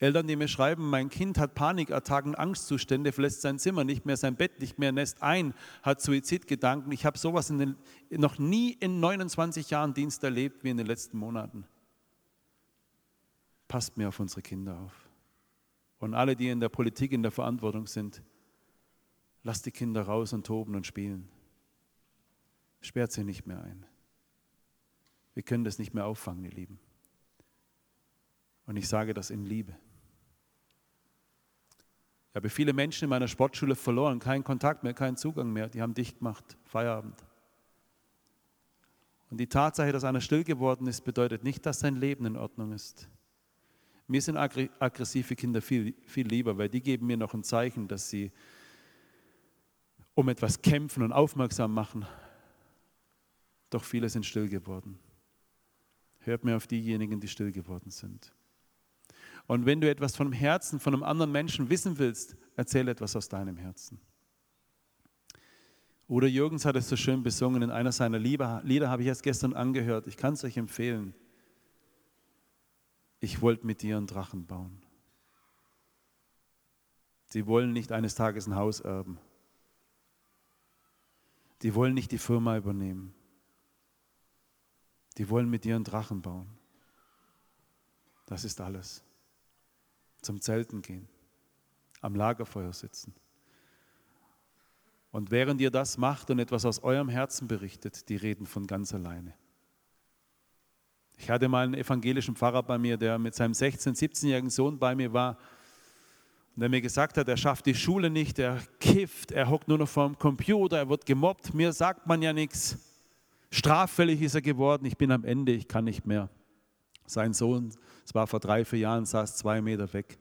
Eltern, die mir schreiben, mein Kind hat Panikattacken, Angstzustände, verlässt sein Zimmer nicht mehr, sein Bett nicht mehr, nässt ein, hat Suizidgedanken. Ich habe sowas den, noch nie in 29 Jahren Dienst erlebt wie in den letzten Monaten. Passt mir auf unsere Kinder auf. Und alle, die in der Politik in der Verantwortung sind, lasst die Kinder raus und toben und spielen. Sperrt sie nicht mehr ein. Wir können das nicht mehr auffangen, ihr Lieben. Und ich sage das in Liebe. Ich habe viele Menschen in meiner Sportschule verloren, keinen Kontakt mehr, keinen Zugang mehr. Die haben dicht gemacht, Feierabend. Und die Tatsache, dass einer still geworden ist, bedeutet nicht, dass sein Leben in Ordnung ist. Mir sind aggressive Kinder viel, viel lieber, weil die geben mir noch ein Zeichen, dass sie um etwas kämpfen und aufmerksam machen. Doch viele sind still geworden. Hört mir auf diejenigen, die still geworden sind. Und wenn du etwas vom Herzen von einem anderen Menschen wissen willst, erzähl etwas aus deinem Herzen. Oder Jürgens hat es so schön besungen in einer seiner Lieder, habe ich erst gestern angehört. Ich kann es euch empfehlen. Ich wollte mit dir einen Drachen bauen. Sie wollen nicht eines Tages ein Haus erben. Die wollen nicht die Firma übernehmen. Die wollen mit dir einen Drachen bauen. Das ist alles zum Zelten gehen, am Lagerfeuer sitzen. Und während ihr das macht und etwas aus eurem Herzen berichtet, die reden von ganz alleine. Ich hatte mal einen evangelischen Pfarrer bei mir, der mit seinem 16-, 17-jährigen Sohn bei mir war und der mir gesagt hat, er schafft die Schule nicht, er kifft, er hockt nur noch vor dem Computer, er wird gemobbt, mir sagt man ja nichts. Straffällig ist er geworden, ich bin am Ende, ich kann nicht mehr. Sein Sohn, es war vor drei, vier Jahren, saß zwei Meter weg.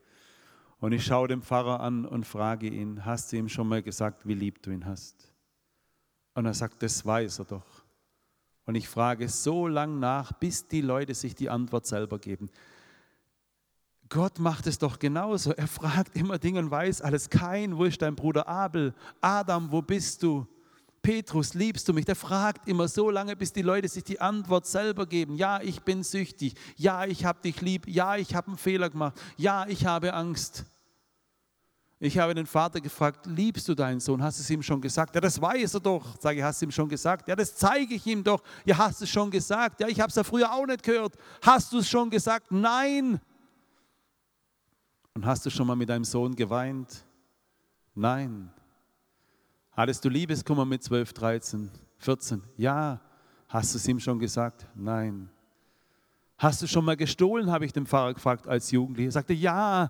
Und ich schaue den Pfarrer an und frage ihn, hast du ihm schon mal gesagt, wie lieb du ihn hast? Und er sagt, das weiß er doch. Und ich frage so lang nach, bis die Leute sich die Antwort selber geben. Gott macht es doch genauso. Er fragt immer Dinge und weiß alles. Kein, wo ist dein Bruder Abel? Adam, wo bist du? Petrus, liebst du mich? Der fragt immer so lange, bis die Leute sich die Antwort selber geben. Ja, ich bin süchtig. Ja, ich habe dich lieb. Ja, ich habe einen Fehler gemacht. Ja, ich habe Angst. Ich habe den Vater gefragt, liebst du deinen Sohn? Hast du es ihm schon gesagt? Ja, das weiß er doch. Sage ich, hast du ihm schon gesagt? Ja, das zeige ich ihm doch. Ja, hast du es schon gesagt? Ja, ich habe es ja früher auch nicht gehört. Hast du es schon gesagt? Nein. Und hast du schon mal mit deinem Sohn geweint? Nein. Hattest du Liebeskummer mit 12, 13, 14? Ja. Hast du es ihm schon gesagt? Nein. Hast du schon mal gestohlen, habe ich den Pfarrer gefragt als Jugendlicher. Er sagte, ja.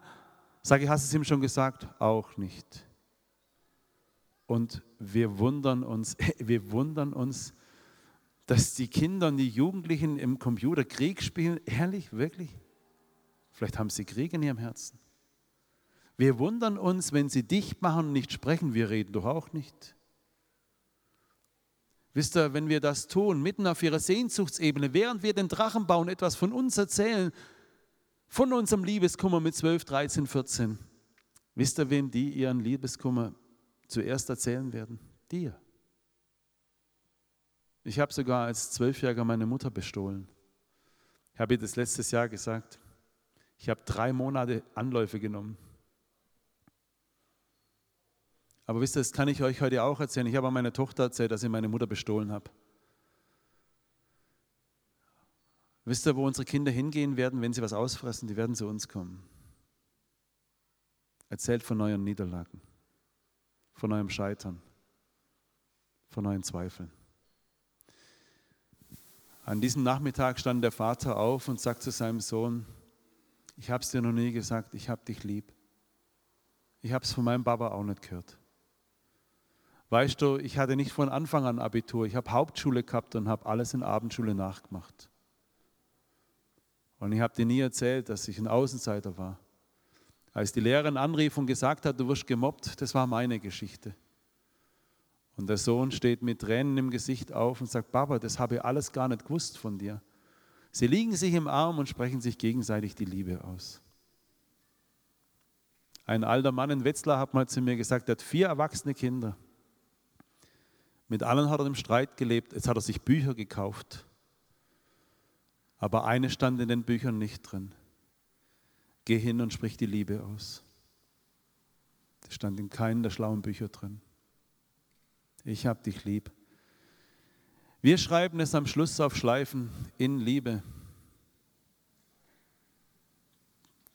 Sage ich, hast du es ihm schon gesagt? Auch nicht. Und wir wundern uns, wir wundern uns, dass die Kinder und die Jugendlichen im Computer Krieg spielen. Ehrlich, wirklich? Vielleicht haben sie Krieg in ihrem Herzen. Wir wundern uns, wenn sie dicht machen und nicht sprechen, wir reden doch auch nicht. Wisst ihr, wenn wir das tun, mitten auf ihrer Sehnsuchtsebene, während wir den Drachen bauen, etwas von uns erzählen, von unserem Liebeskummer mit 12, 13, 14, wisst ihr, wem die ihren Liebeskummer zuerst erzählen werden? Dir. Ich habe sogar als Zwölfjähriger meine Mutter bestohlen. Ich habe ihr das letztes Jahr gesagt. Ich habe drei Monate Anläufe genommen. Aber wisst ihr, das kann ich euch heute auch erzählen. Ich habe meiner Tochter erzählt, dass ich meine Mutter bestohlen habe. Wisst ihr, wo unsere Kinder hingehen werden, wenn sie was ausfressen? Die werden zu uns kommen. Erzählt von euren Niederlagen, von eurem Scheitern, von euren Zweifeln. An diesem Nachmittag stand der Vater auf und sagt zu seinem Sohn, ich habe es dir noch nie gesagt, ich habe dich lieb. Ich habe es von meinem Papa auch nicht gehört. Weißt du, ich hatte nicht von Anfang an Abitur. Ich habe Hauptschule gehabt und habe alles in Abendschule nachgemacht. Und ich habe dir nie erzählt, dass ich ein Außenseiter war. Als die Lehrerin anrief und gesagt hat, du wirst gemobbt, das war meine Geschichte. Und der Sohn steht mit Tränen im Gesicht auf und sagt, Papa, das habe ich alles gar nicht gewusst von dir. Sie liegen sich im Arm und sprechen sich gegenseitig die Liebe aus. Ein alter Mann in Wetzlar hat mal zu mir gesagt, er hat vier erwachsene Kinder. Mit allen hat er im Streit gelebt. Jetzt hat er sich Bücher gekauft. Aber eine stand in den Büchern nicht drin. Geh hin und sprich die Liebe aus. Das stand in keinem der schlauen Bücher drin. Ich hab dich lieb. Wir schreiben es am Schluss auf Schleifen in Liebe.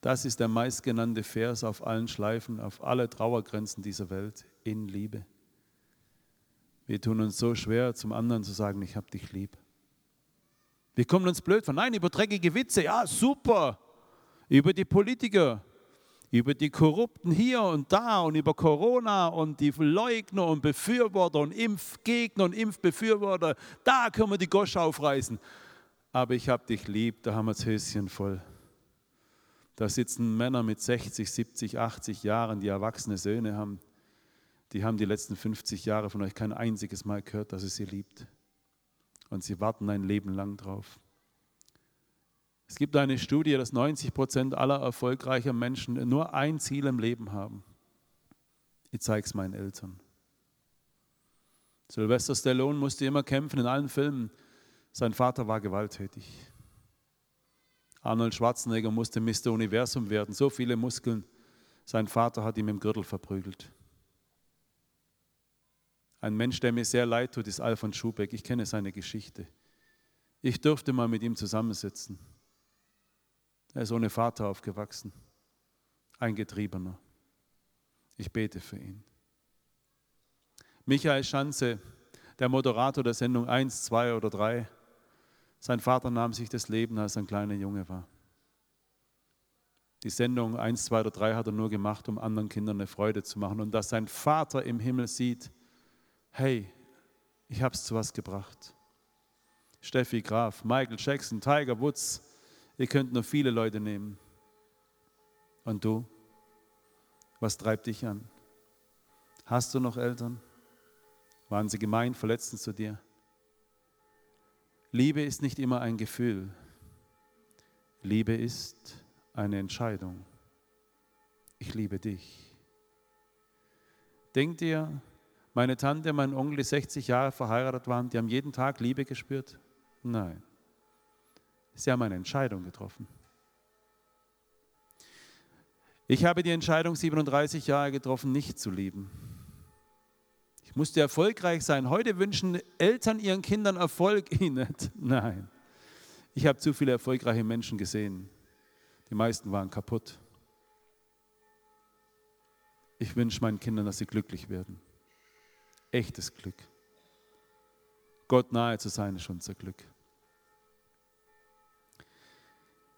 Das ist der meistgenannte Vers auf allen Schleifen, auf alle Trauergrenzen dieser Welt, in Liebe. Wir tun uns so schwer, zum anderen zu sagen, ich hab dich lieb. Wir kommen uns blöd von, nein, über dreckige Witze, ja, super. Über die Politiker, über die Korrupten hier und da und über Corona und die Leugner und Befürworter und Impfgegner und Impfbefürworter, da können wir die Gosch aufreißen. Aber ich hab dich lieb, da haben wir das Höschen voll. Da sitzen Männer mit 60, 70, 80 Jahren, die erwachsene Söhne haben. Die haben die letzten 50 Jahre von euch kein einziges Mal gehört, dass ihr sie liebt. Und sie warten ein Leben lang drauf. Es gibt eine Studie, dass 90 Prozent aller erfolgreicher Menschen nur ein Ziel im Leben haben. Ich zeige es meinen Eltern. Sylvester Stallone musste immer kämpfen in allen Filmen. Sein Vater war gewalttätig. Arnold Schwarzenegger musste Mr. Universum werden, so viele Muskeln. Sein Vater hat ihm im Gürtel verprügelt. Ein Mensch, der mir sehr leid tut, ist Alfons Schubeck. Ich kenne seine Geschichte. Ich durfte mal mit ihm zusammensitzen. Er ist ohne Vater aufgewachsen, ein Getriebener. Ich bete für ihn. Michael Schanze, der Moderator der Sendung 1, 2 oder 3, sein Vater nahm sich das Leben, als er ein kleiner Junge war. Die Sendung 1, 2 oder 3 hat er nur gemacht, um anderen Kindern eine Freude zu machen. Und dass sein Vater im Himmel sieht, hey, ich habe es zu was gebracht. Steffi Graf, Michael Jackson, Tiger Woods, ihr könnt nur viele Leute nehmen. Und du, was treibt dich an? Hast du noch Eltern? Waren sie gemein, verletzend zu dir? Liebe ist nicht immer ein Gefühl. Liebe ist eine Entscheidung. Ich liebe dich. Denkt ihr, meine Tante, mein Onkel, die 60 Jahre verheiratet waren, die haben jeden Tag Liebe gespürt? Nein. Sie haben eine Entscheidung getroffen. Ich habe die Entscheidung 37 Jahre getroffen, nicht zu lieben. Ich musste erfolgreich sein. Heute wünschen Eltern ihren Kindern Erfolg. Ich nicht. Nein. Ich habe zu viele erfolgreiche Menschen gesehen. Die meisten waren kaputt. Ich wünsche meinen Kindern, dass sie glücklich werden. Echtes Glück. Gott nahe zu sein ist unser Glück.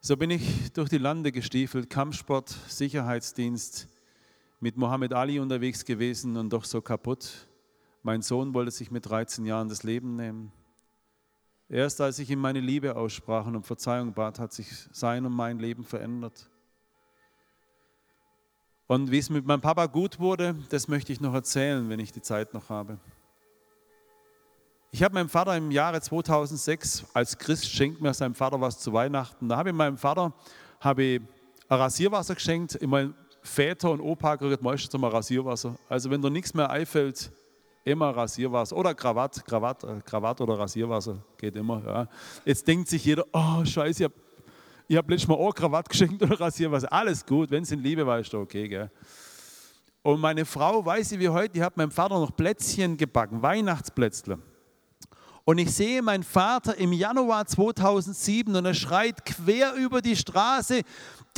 So bin ich durch die Lande gestiefelt, Kampfsport, Sicherheitsdienst, mit Mohammed Ali unterwegs gewesen und doch so kaputt. Mein Sohn wollte sich mit 13 Jahren das Leben nehmen. Erst als ich ihm meine Liebe aussprach und um Verzeihung bat, hat sich sein und mein Leben verändert. Und wie es mit meinem Papa gut wurde, das möchte ich noch erzählen, wenn ich die Zeit noch habe. Ich habe meinem Vater im Jahre 2006 als Christ schenkt mir sein Vater was zu Weihnachten. Da habe ich meinem Vater habe ich Rasierwasser geschenkt. Meine, Väter und Opa kriegen meistens immer Rasierwasser. Also wenn dir nichts mehr einfällt, Immer Rasierwasser oder Krawatt, Krawatt, äh, Krawatt oder Rasierwasser geht immer. Ja. Jetzt denkt sich jeder, oh Scheiße, ich habe ich hab letztes Mal auch Krawatt geschenkt oder Rasierwasser. Alles gut, wenn es in Liebe war, ist doch okay. Gell? Und meine Frau, weiß sie wie heute, die hat meinem Vater noch Plätzchen gebacken, Weihnachtsplätzle. Und ich sehe meinen Vater im Januar 2007 und er schreit quer über die Straße,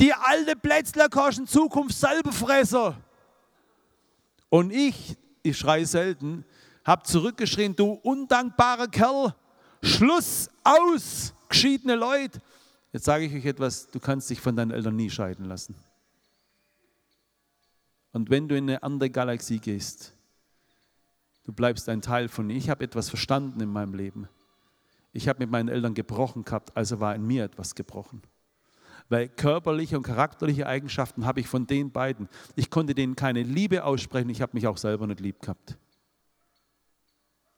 die alte Plätzler kosten Zukunft Salbefresser. Und ich, ich schreie selten, habe zurückgeschrien, du undankbarer Kerl, Schluss aus, geschiedene Leute. Jetzt sage ich euch etwas, du kannst dich von deinen Eltern nie scheiden lassen. Und wenn du in eine andere Galaxie gehst, du bleibst ein Teil von mir. Ich habe etwas verstanden in meinem Leben. Ich habe mit meinen Eltern gebrochen gehabt, also war in mir etwas gebrochen. Weil körperliche und charakterliche Eigenschaften habe ich von den beiden. Ich konnte denen keine Liebe aussprechen, ich habe mich auch selber nicht lieb gehabt.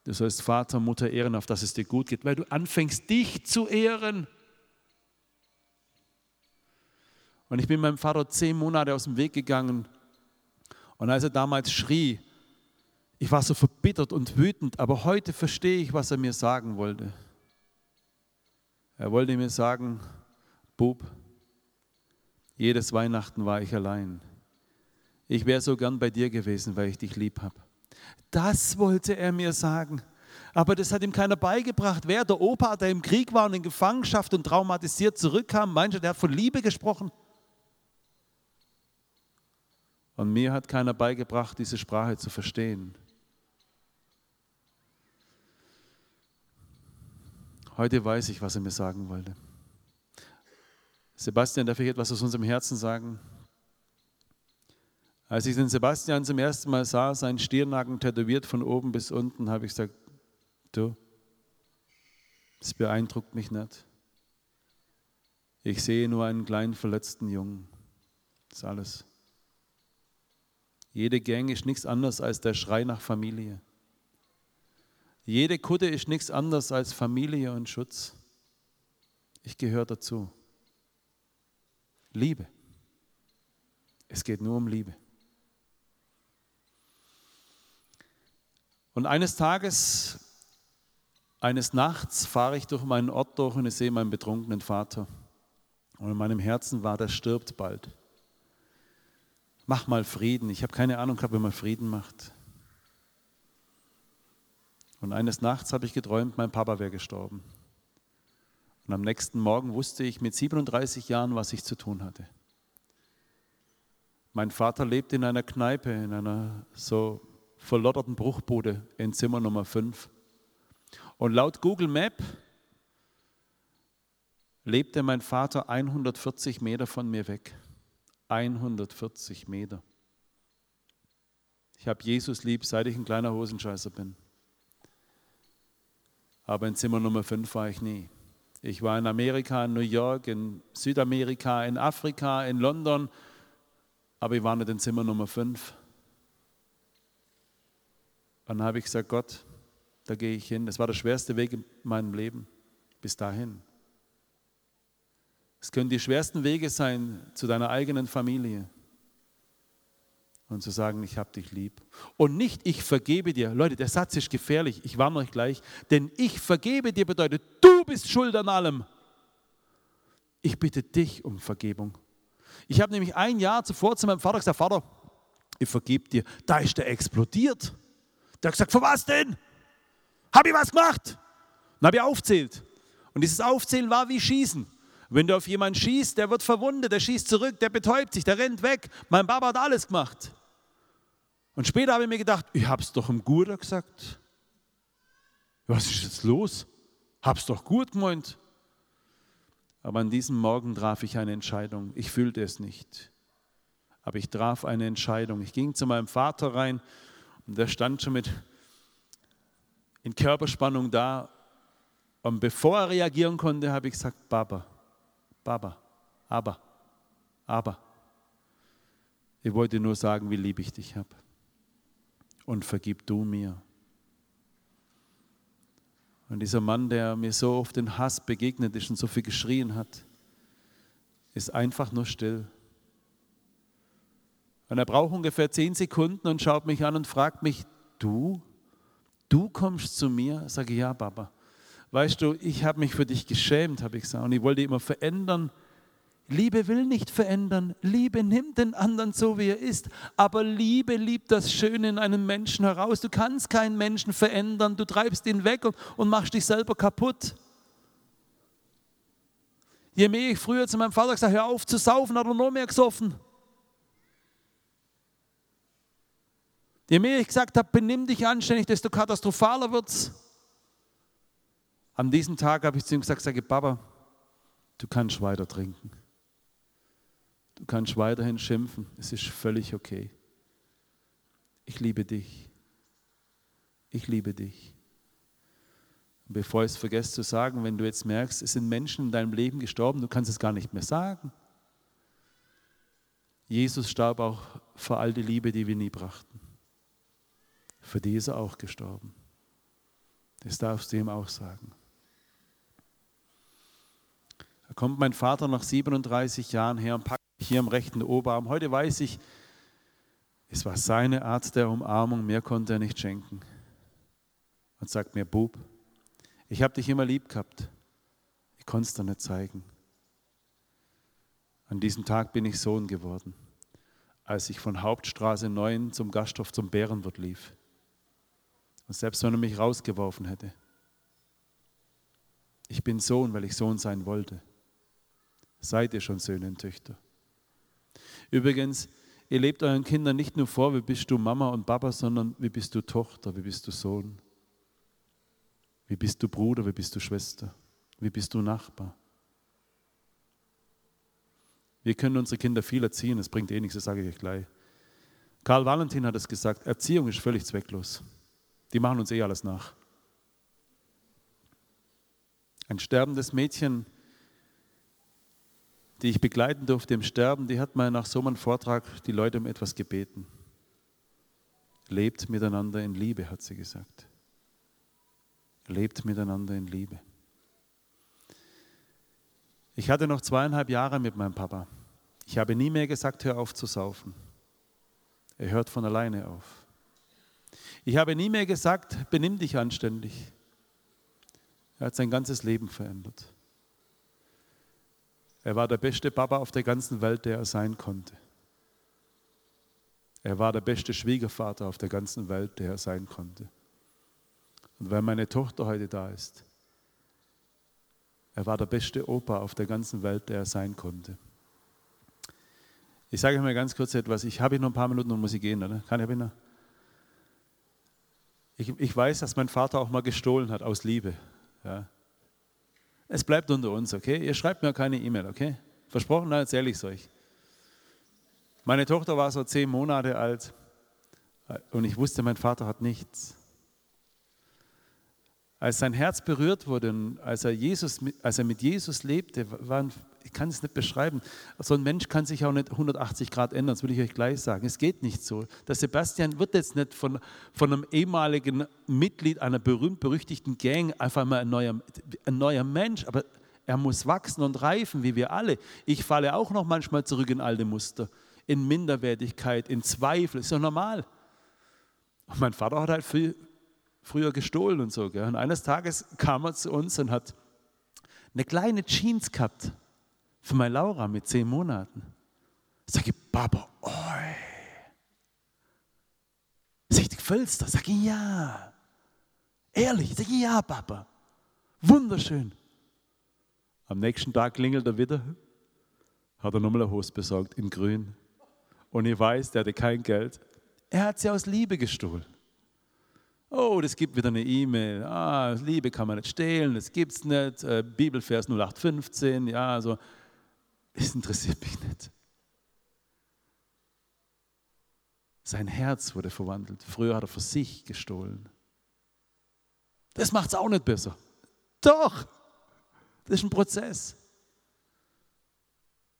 Du sollst Vater, Mutter ehren, auf dass es dir gut geht, weil du anfängst, dich zu ehren. Und ich bin meinem Vater zehn Monate aus dem Weg gegangen. Und als er damals schrie, ich war so verbittert und wütend, aber heute verstehe ich, was er mir sagen wollte. Er wollte mir sagen, Bub, jedes Weihnachten war ich allein. Ich wäre so gern bei dir gewesen, weil ich dich lieb habe. Das wollte er mir sagen. Aber das hat ihm keiner beigebracht. Wer der Opa, der im Krieg war und in Gefangenschaft und traumatisiert zurückkam, meinte, der hat von Liebe gesprochen. Und mir hat keiner beigebracht, diese Sprache zu verstehen. Heute weiß ich, was er mir sagen wollte. Sebastian, darf ich etwas aus unserem Herzen sagen? Als ich den Sebastian zum ersten Mal sah, sein Stirnacken tätowiert von oben bis unten, habe ich gesagt, du, das beeindruckt mich nicht. Ich sehe nur einen kleinen verletzten Jungen. Das ist alles. Jede Gang ist nichts anderes als der Schrei nach Familie. Jede Kutte ist nichts anderes als Familie und Schutz. Ich gehöre dazu. Liebe. Es geht nur um Liebe. Und eines Tages, eines Nachts fahre ich durch meinen Ort durch und ich sehe meinen betrunkenen Vater. Und in meinem Herzen war, der stirbt bald. Mach mal Frieden. Ich habe keine Ahnung gehabt, wie man Frieden macht. Und eines Nachts habe ich geträumt, mein Papa wäre gestorben. Und am nächsten Morgen wusste ich mit 37 Jahren, was ich zu tun hatte. Mein Vater lebt in einer Kneipe, in einer so verlotterten Bruchbude in Zimmer Nummer 5. Und laut Google Map lebte mein Vater 140 Meter von mir weg. 140 Meter. Ich habe Jesus lieb, seit ich ein kleiner Hosenscheißer bin aber in Zimmer Nummer 5 war ich nie. Ich war in Amerika, in New York, in Südamerika, in Afrika, in London, aber ich war nicht in Zimmer Nummer 5. Dann habe ich gesagt, Gott, da gehe ich hin. Das war der schwerste Weg in meinem Leben bis dahin. Es können die schwersten Wege sein zu deiner eigenen Familie und zu sagen, ich habe dich lieb. Und nicht, ich vergebe dir. Leute, der Satz ist gefährlich, ich warne euch gleich, denn ich vergebe dir bedeutet, du bist schuld an allem. Ich bitte dich um Vergebung. Ich habe nämlich ein Jahr zuvor zu meinem Vater gesagt, Vater, ich vergebe dir. Da ist der explodiert. Der hat gesagt, für was denn? Habe ich was gemacht? Dann habe ich aufzählt. Und dieses Aufzählen war wie Schießen. Wenn du auf jemanden schießt, der wird verwundet, der schießt zurück, der betäubt sich, der rennt weg. Mein Papa hat alles gemacht. Und später habe ich mir gedacht, ich habe es doch im Guter gesagt. Was ist jetzt los? Hab's doch gut gemeint. Aber an diesem Morgen traf ich eine Entscheidung. Ich fühlte es nicht. Aber ich traf eine Entscheidung. Ich ging zu meinem Vater rein und der stand schon mit in Körperspannung da. Und bevor er reagieren konnte, habe ich gesagt, Baba, Baba, aber, aber. Ich wollte nur sagen, wie lieb ich dich habe und vergib du mir. Und dieser Mann, der mir so oft den Hass begegnet ist und so viel geschrien hat, ist einfach nur still. Und er braucht ungefähr zehn Sekunden und schaut mich an und fragt mich, du? Du kommst zu mir? Sage ich, ja, Papa. Weißt du, ich habe mich für dich geschämt, habe ich gesagt. Und ich wollte immer verändern, Liebe will nicht verändern. Liebe nimmt den anderen so, wie er ist. Aber Liebe liebt das Schöne in einem Menschen heraus. Du kannst keinen Menschen verändern. Du treibst ihn weg und, und machst dich selber kaputt. Je mehr ich früher zu meinem Vater gesagt habe, hör auf zu saufen, hat er noch mehr gesoffen. Je mehr ich gesagt habe, benimm dich anständig, desto katastrophaler wird es. An diesem Tag habe ich zu ihm gesagt, sage, Papa, du kannst weiter trinken. Du kannst weiterhin schimpfen, es ist völlig okay. Ich liebe dich. Ich liebe dich. Und bevor ich es vergesse zu sagen, wenn du jetzt merkst, es sind Menschen in deinem Leben gestorben, du kannst es gar nicht mehr sagen. Jesus starb auch für all die Liebe, die wir nie brachten. Für die ist er auch gestorben. Das darfst du ihm auch sagen. Da kommt mein Vater nach 37 Jahren her und packt mich hier am rechten Oberarm. Heute weiß ich, es war seine Art der Umarmung, mehr konnte er nicht schenken. Und sagt mir, Bub, ich habe dich immer lieb gehabt. Ich konnte es dir nicht zeigen. An diesem Tag bin ich Sohn geworden, als ich von Hauptstraße 9 zum Gasthof zum Bärenwirt lief. Und selbst wenn er mich rausgeworfen hätte, ich bin Sohn, weil ich Sohn sein wollte. Seid ihr schon Söhne und Töchter? Übrigens, ihr lebt euren Kindern nicht nur vor, wie bist du Mama und Papa, sondern wie bist du Tochter, wie bist du Sohn, wie bist du Bruder, wie bist du Schwester, wie bist du Nachbar. Wir können unsere Kinder viel erziehen, es bringt eh nichts, das sage ich euch gleich. Karl Valentin hat es gesagt, Erziehung ist völlig zwecklos. Die machen uns eh alles nach. Ein sterbendes Mädchen, die ich begleiten durfte im Sterben, die hat mal nach so einem Vortrag die Leute um etwas gebeten. Lebt miteinander in Liebe, hat sie gesagt. Lebt miteinander in Liebe. Ich hatte noch zweieinhalb Jahre mit meinem Papa. Ich habe nie mehr gesagt, hör auf zu saufen. Er hört von alleine auf. Ich habe nie mehr gesagt, benimm dich anständig. Er hat sein ganzes Leben verändert. Er war der beste Papa auf der ganzen Welt, der er sein konnte. Er war der beste Schwiegervater auf der ganzen Welt, der er sein konnte. Und weil meine Tochter heute da ist, er war der beste Opa auf der ganzen Welt, der er sein konnte. Ich sage euch mal ganz kurz etwas. Ich habe noch ein paar Minuten und muss ich gehen, oder? Kann ich noch? Ich, ich weiß, dass mein Vater auch mal gestohlen hat aus Liebe. Ja. Es bleibt unter uns, okay? Ihr schreibt mir keine E-Mail, okay? Versprochen, dann erzähle ich es euch. Meine Tochter war so zehn Monate alt und ich wusste, mein Vater hat nichts. Als sein Herz berührt wurde und als er, Jesus, als er mit Jesus lebte, waren, ich kann es nicht beschreiben, so ein Mensch kann sich auch nicht 180 Grad ändern, das will ich euch gleich sagen. Es geht nicht so. Der Sebastian wird jetzt nicht von, von einem ehemaligen Mitglied einer berühmt-berüchtigten Gang einfach mal ein neuer, ein neuer Mensch, aber er muss wachsen und reifen, wie wir alle. Ich falle auch noch manchmal zurück in alte Muster, in Minderwertigkeit, in Zweifel, ist doch normal. Und mein Vater hat halt viel, früher gestohlen und so. Gell? Und eines Tages kam er zu uns und hat eine kleine Jeans gehabt für meine Laura mit zehn Monaten. Sag ich, Papa, oi. Sag ich, gefällst das? Sag ich, ja. Ehrlich? Sag ich, ja, Papa. Wunderschön. Am nächsten Tag klingelt er wieder, hat er nochmal eine Hose besorgt in grün. Und ich weiß, der hatte kein Geld. Er hat sie aus Liebe gestohlen. Oh, das gibt wieder eine E-Mail. Ah, Liebe kann man nicht stehlen, das gibt es nicht. Äh, Bibelvers 0815, ja, also, es interessiert mich nicht. Sein Herz wurde verwandelt. Früher hat er für sich gestohlen. Das macht es auch nicht besser. Doch, das ist ein Prozess.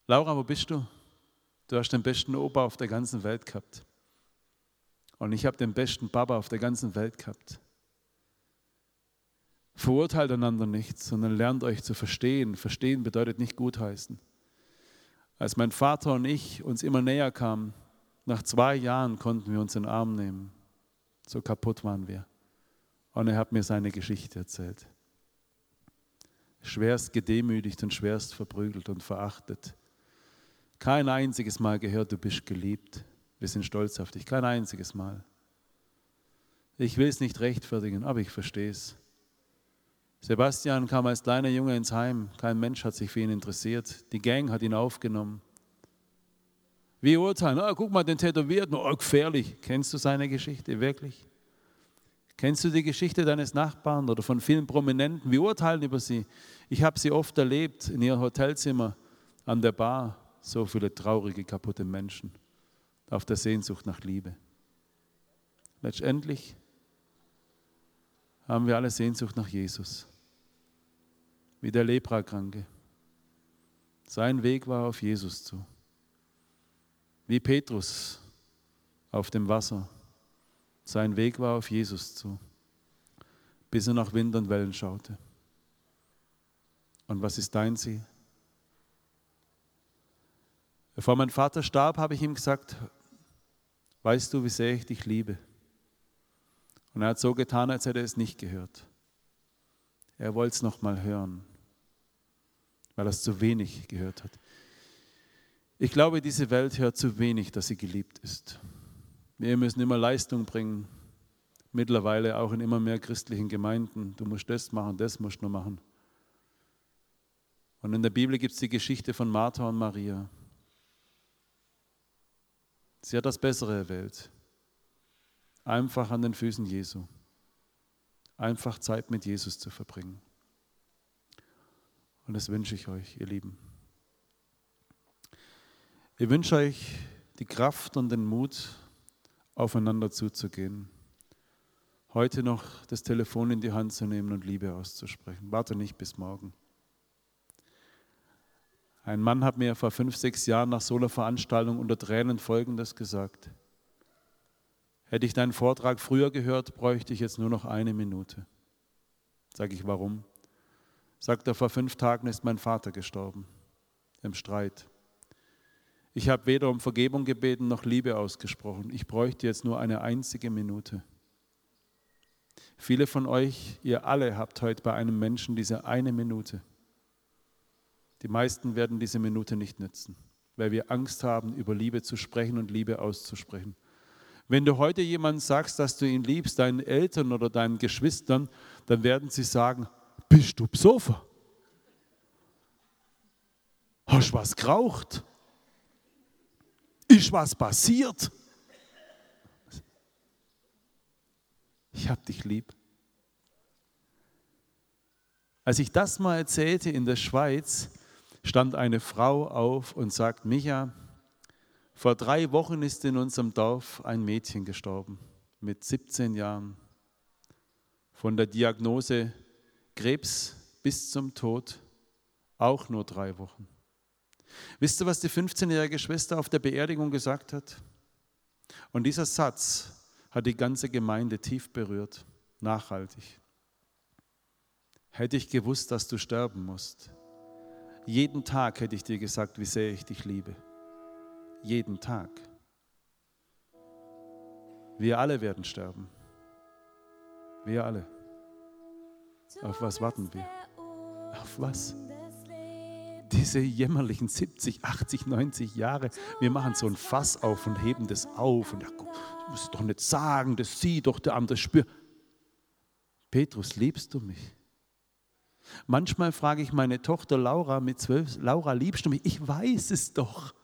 Laura, wo bist du? Du hast den besten Opa auf der ganzen Welt gehabt. Und ich habe den besten Papa auf der ganzen Welt gehabt. Verurteilt einander nicht, sondern lernt euch zu verstehen. Verstehen bedeutet nicht gutheißen. Als mein Vater und ich uns immer näher kamen, nach zwei Jahren konnten wir uns in den Arm nehmen. So kaputt waren wir. Und er hat mir seine Geschichte erzählt. Schwerst gedemütigt und schwerst verprügelt und verachtet. Kein einziges Mal gehört, du bist geliebt. Wir sind stolz auf dich. Kein einziges Mal. Ich will es nicht rechtfertigen, aber ich verstehe es. Sebastian kam als kleiner Junge ins Heim. Kein Mensch hat sich für ihn interessiert. Die Gang hat ihn aufgenommen. Wir urteilen, oh, guck mal den Tätowierten, oh, gefährlich. Kennst du seine Geschichte wirklich? Kennst du die Geschichte deines Nachbarn oder von vielen Prominenten? Wir urteilen über sie. Ich habe sie oft erlebt in ihrem Hotelzimmer, an der Bar. So viele traurige, kaputte Menschen auf der Sehnsucht nach Liebe. Letztendlich haben wir alle Sehnsucht nach Jesus. Wie der Leprakranke. Sein Weg war auf Jesus zu. Wie Petrus auf dem Wasser. Sein Weg war auf Jesus zu, bis er nach Wind und Wellen schaute. Und was ist dein Ziel? Bevor mein Vater starb, habe ich ihm gesagt, weißt du, wie sehr ich dich liebe? Und er hat so getan, als hätte er es nicht gehört. Er wollte es noch mal hören, weil er es zu wenig gehört hat. Ich glaube, diese Welt hört zu wenig, dass sie geliebt ist. Wir müssen immer Leistung bringen, mittlerweile auch in immer mehr christlichen Gemeinden. Du musst das machen, das musst du machen. Und in der Bibel gibt es die Geschichte von Martha und Maria. Sie hat das Bessere erwählt. Einfach an den Füßen Jesu. Einfach Zeit mit Jesus zu verbringen. Und das wünsche ich euch, ihr Lieben. Ich wünsche euch die Kraft und den Mut, aufeinander zuzugehen. Heute noch das Telefon in die Hand zu nehmen und Liebe auszusprechen. Warte nicht bis morgen. Ein Mann hat mir vor fünf, sechs Jahren nach so einer Veranstaltung unter Tränen Folgendes gesagt. Hätte ich deinen Vortrag früher gehört, bräuchte ich jetzt nur noch eine Minute. Sag ich, warum? Sagt er, vor fünf Tagen ist mein Vater gestorben, im Streit. Ich habe weder um Vergebung gebeten noch Liebe ausgesprochen. Ich bräuchte jetzt nur eine einzige Minute. Viele von euch, ihr alle habt heute bei einem Menschen diese eine Minute. Die meisten werden diese Minute nicht nützen, weil wir Angst haben, über Liebe zu sprechen und Liebe auszusprechen. Wenn du heute jemandem sagst, dass du ihn liebst, deinen Eltern oder deinen Geschwistern, dann werden sie sagen, bist du Psofer? Hast was geraucht? Ist was passiert? Ich hab dich lieb. Als ich das mal erzählte in der Schweiz, stand eine Frau auf und sagt, Micha, vor drei Wochen ist in unserem Dorf ein Mädchen gestorben mit 17 Jahren. Von der Diagnose Krebs bis zum Tod auch nur drei Wochen. Wisst ihr, was die 15-jährige Schwester auf der Beerdigung gesagt hat? Und dieser Satz hat die ganze Gemeinde tief berührt, nachhaltig. Hätte ich gewusst, dass du sterben musst, jeden Tag hätte ich dir gesagt, wie sehr ich dich liebe. Jeden Tag. Wir alle werden sterben. Wir alle. Auf was warten wir? Auf was? Diese jämmerlichen 70, 80, 90 Jahre. Wir machen so ein Fass auf und heben das auf. Und ja, du musst doch nicht sagen, das sieht doch der andere spürt. Petrus, liebst du mich? Manchmal frage ich meine Tochter Laura mit zwölf, Laura, liebst du mich? Ich weiß es doch.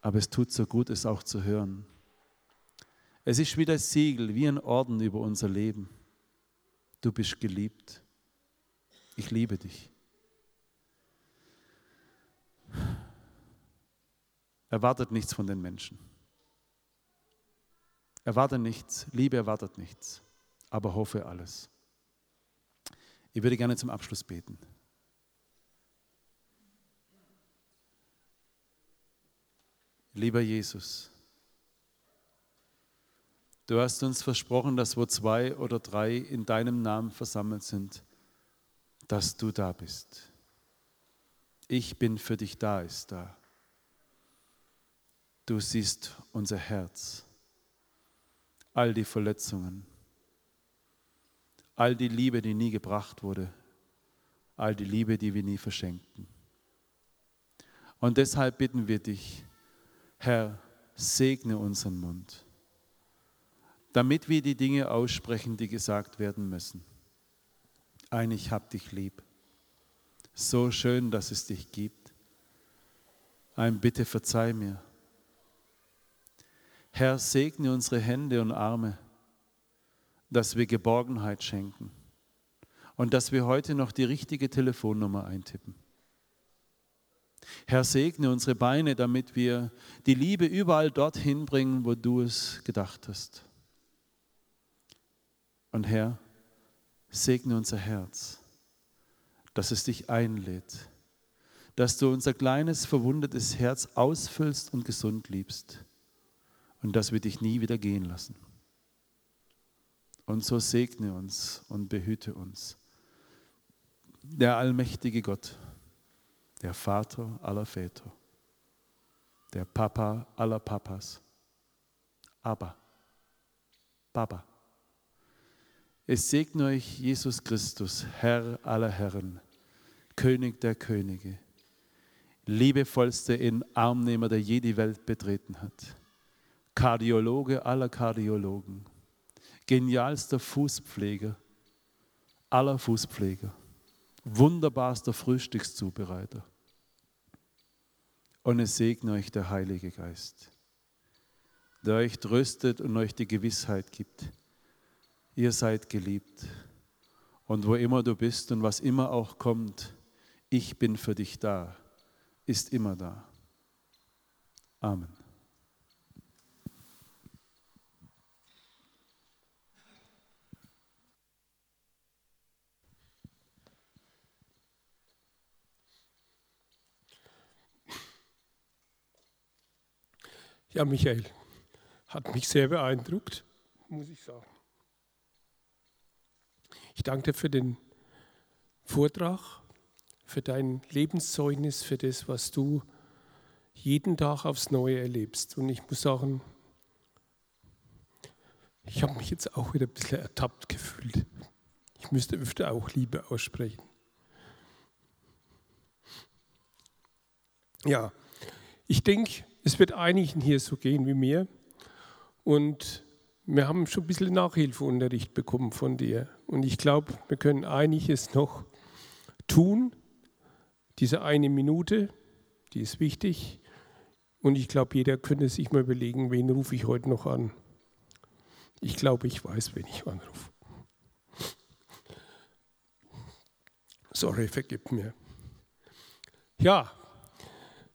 Aber es tut so gut, es auch zu hören. Es ist wie das Siegel, wie ein Orden über unser Leben. Du bist geliebt. Ich liebe dich. Erwartet nichts von den Menschen. Erwartet nichts. Liebe erwartet nichts. Aber hoffe alles. Ich würde gerne zum Abschluss beten. Lieber Jesus, du hast uns versprochen, dass wo zwei oder drei in deinem Namen versammelt sind, dass du da bist. Ich bin für dich da, ist da. Du siehst unser Herz, all die Verletzungen, all die Liebe, die nie gebracht wurde, all die Liebe, die wir nie verschenkten. Und deshalb bitten wir dich, Herr, segne unseren Mund, damit wir die Dinge aussprechen, die gesagt werden müssen. Ein, ich hab dich lieb. So schön, dass es dich gibt. Ein, bitte verzeih mir. Herr, segne unsere Hände und Arme dass wir Geborgenheit schenken und dass wir heute noch die richtige Telefonnummer eintippen. Herr, segne unsere Beine, damit wir die Liebe überall dorthin bringen, wo du es gedacht hast. Und Herr, segne unser Herz, dass es dich einlädt, dass du unser kleines, verwundetes Herz ausfüllst und gesund liebst und dass wir dich nie wieder gehen lassen. Und so segne uns und behüte uns. Der allmächtige Gott, der Vater aller Väter, der Papa aller Papas, Abba, Baba. Es segne euch Jesus Christus, Herr aller Herren, König der Könige, liebevollste in Armnehmer, der je die Welt betreten hat, Kardiologe aller Kardiologen, genialster Fußpfleger aller Fußpfleger, wunderbarster Frühstückszubereiter. Und es segne euch der Heilige Geist, der euch tröstet und euch die Gewissheit gibt, ihr seid geliebt. Und wo immer du bist und was immer auch kommt, ich bin für dich da, ist immer da. Amen. Ja, Michael, hat mich sehr beeindruckt, muss ich sagen. Ich danke dir für den Vortrag, für dein Lebenszeugnis, für das, was du jeden Tag aufs Neue erlebst. Und ich muss sagen, ich habe mich jetzt auch wieder ein bisschen ertappt gefühlt. Ich müsste öfter auch Liebe aussprechen. Ja, ich denke, es wird einigen hier so gehen wie mir. Und wir haben schon ein bisschen Nachhilfeunterricht bekommen von dir. Und ich glaube, wir können einiges noch tun. Diese eine Minute, die ist wichtig. Und ich glaube, jeder könnte sich mal überlegen, wen rufe ich heute noch an. Ich glaube, ich weiß, wen ich anrufe. Sorry, vergib mir. Ja,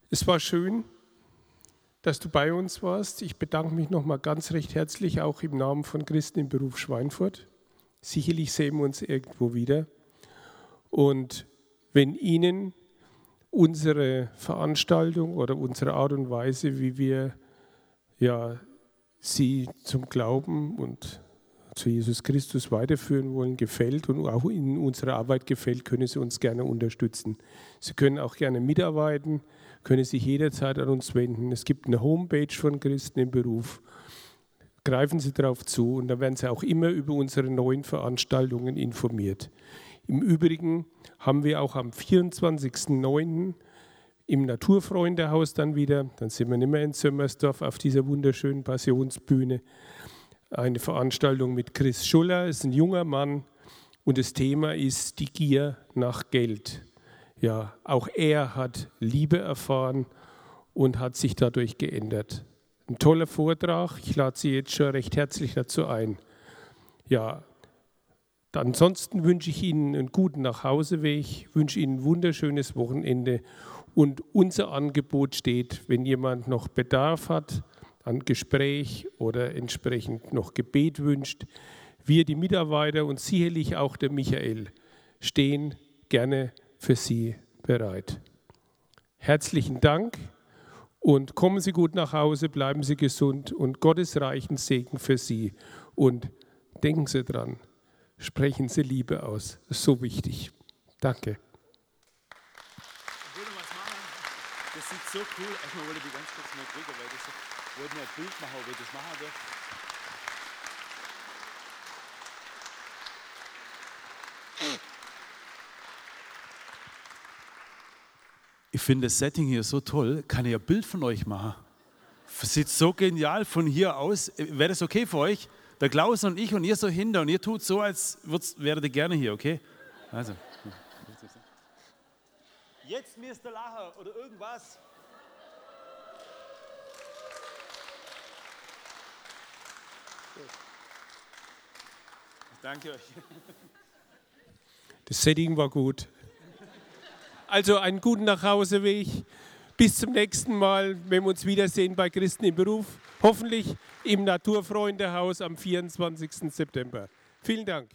es war schön dass du bei uns warst. Ich bedanke mich nochmal ganz recht herzlich, auch im Namen von Christen im Beruf Schweinfurt. Sicherlich sehen wir uns irgendwo wieder. Und wenn Ihnen unsere Veranstaltung oder unsere Art und Weise, wie wir ja, Sie zum Glauben und zu Jesus Christus weiterführen wollen, gefällt und auch in unserer Arbeit gefällt, können Sie uns gerne unterstützen. Sie können auch gerne mitarbeiten können sich jederzeit an uns wenden. Es gibt eine Homepage von Christen im Beruf. Greifen Sie darauf zu und dann werden Sie auch immer über unsere neuen Veranstaltungen informiert. Im Übrigen haben wir auch am 24.09. im Naturfreundehaus dann wieder, dann sind wir nicht mehr in Sömmersdorf auf dieser wunderschönen Passionsbühne, eine Veranstaltung mit Chris Schuller, ist ein junger Mann und das Thema ist die Gier nach Geld. Ja, auch er hat Liebe erfahren und hat sich dadurch geändert. Ein toller Vortrag. Ich lade Sie jetzt schon recht herzlich dazu ein. Ja, ansonsten wünsche ich Ihnen einen guten Nachhauseweg, wünsche Ihnen ein wunderschönes Wochenende und unser Angebot steht, wenn jemand noch Bedarf hat an Gespräch oder entsprechend noch Gebet wünscht. Wir, die Mitarbeiter und sicherlich auch der Michael, stehen gerne für Sie bereit. Herzlichen Dank und kommen Sie gut nach Hause, bleiben Sie gesund und Gottes reichen Segen für Sie. Und denken Sie dran, sprechen Sie Liebe aus. So wichtig. Danke. Das sieht so cool. Ich wollte die ganz kurz mal kriegen, weil das wollte ein Bild machen, ob ich das machen darf. Ich finde das Setting hier so toll. Kann ich ein Bild von euch machen? Sieht so genial von hier aus. Wäre das okay für euch? Der Klaus und ich und ihr so hinter und ihr tut so, als wäret ihr gerne hier, okay? Also. Jetzt müsst ihr lachen oder irgendwas. Danke euch. Das Setting war gut. Also einen guten Nachhauseweg. Bis zum nächsten Mal, wenn wir uns wiedersehen bei Christen im Beruf. Hoffentlich im Naturfreundehaus am 24. September. Vielen Dank.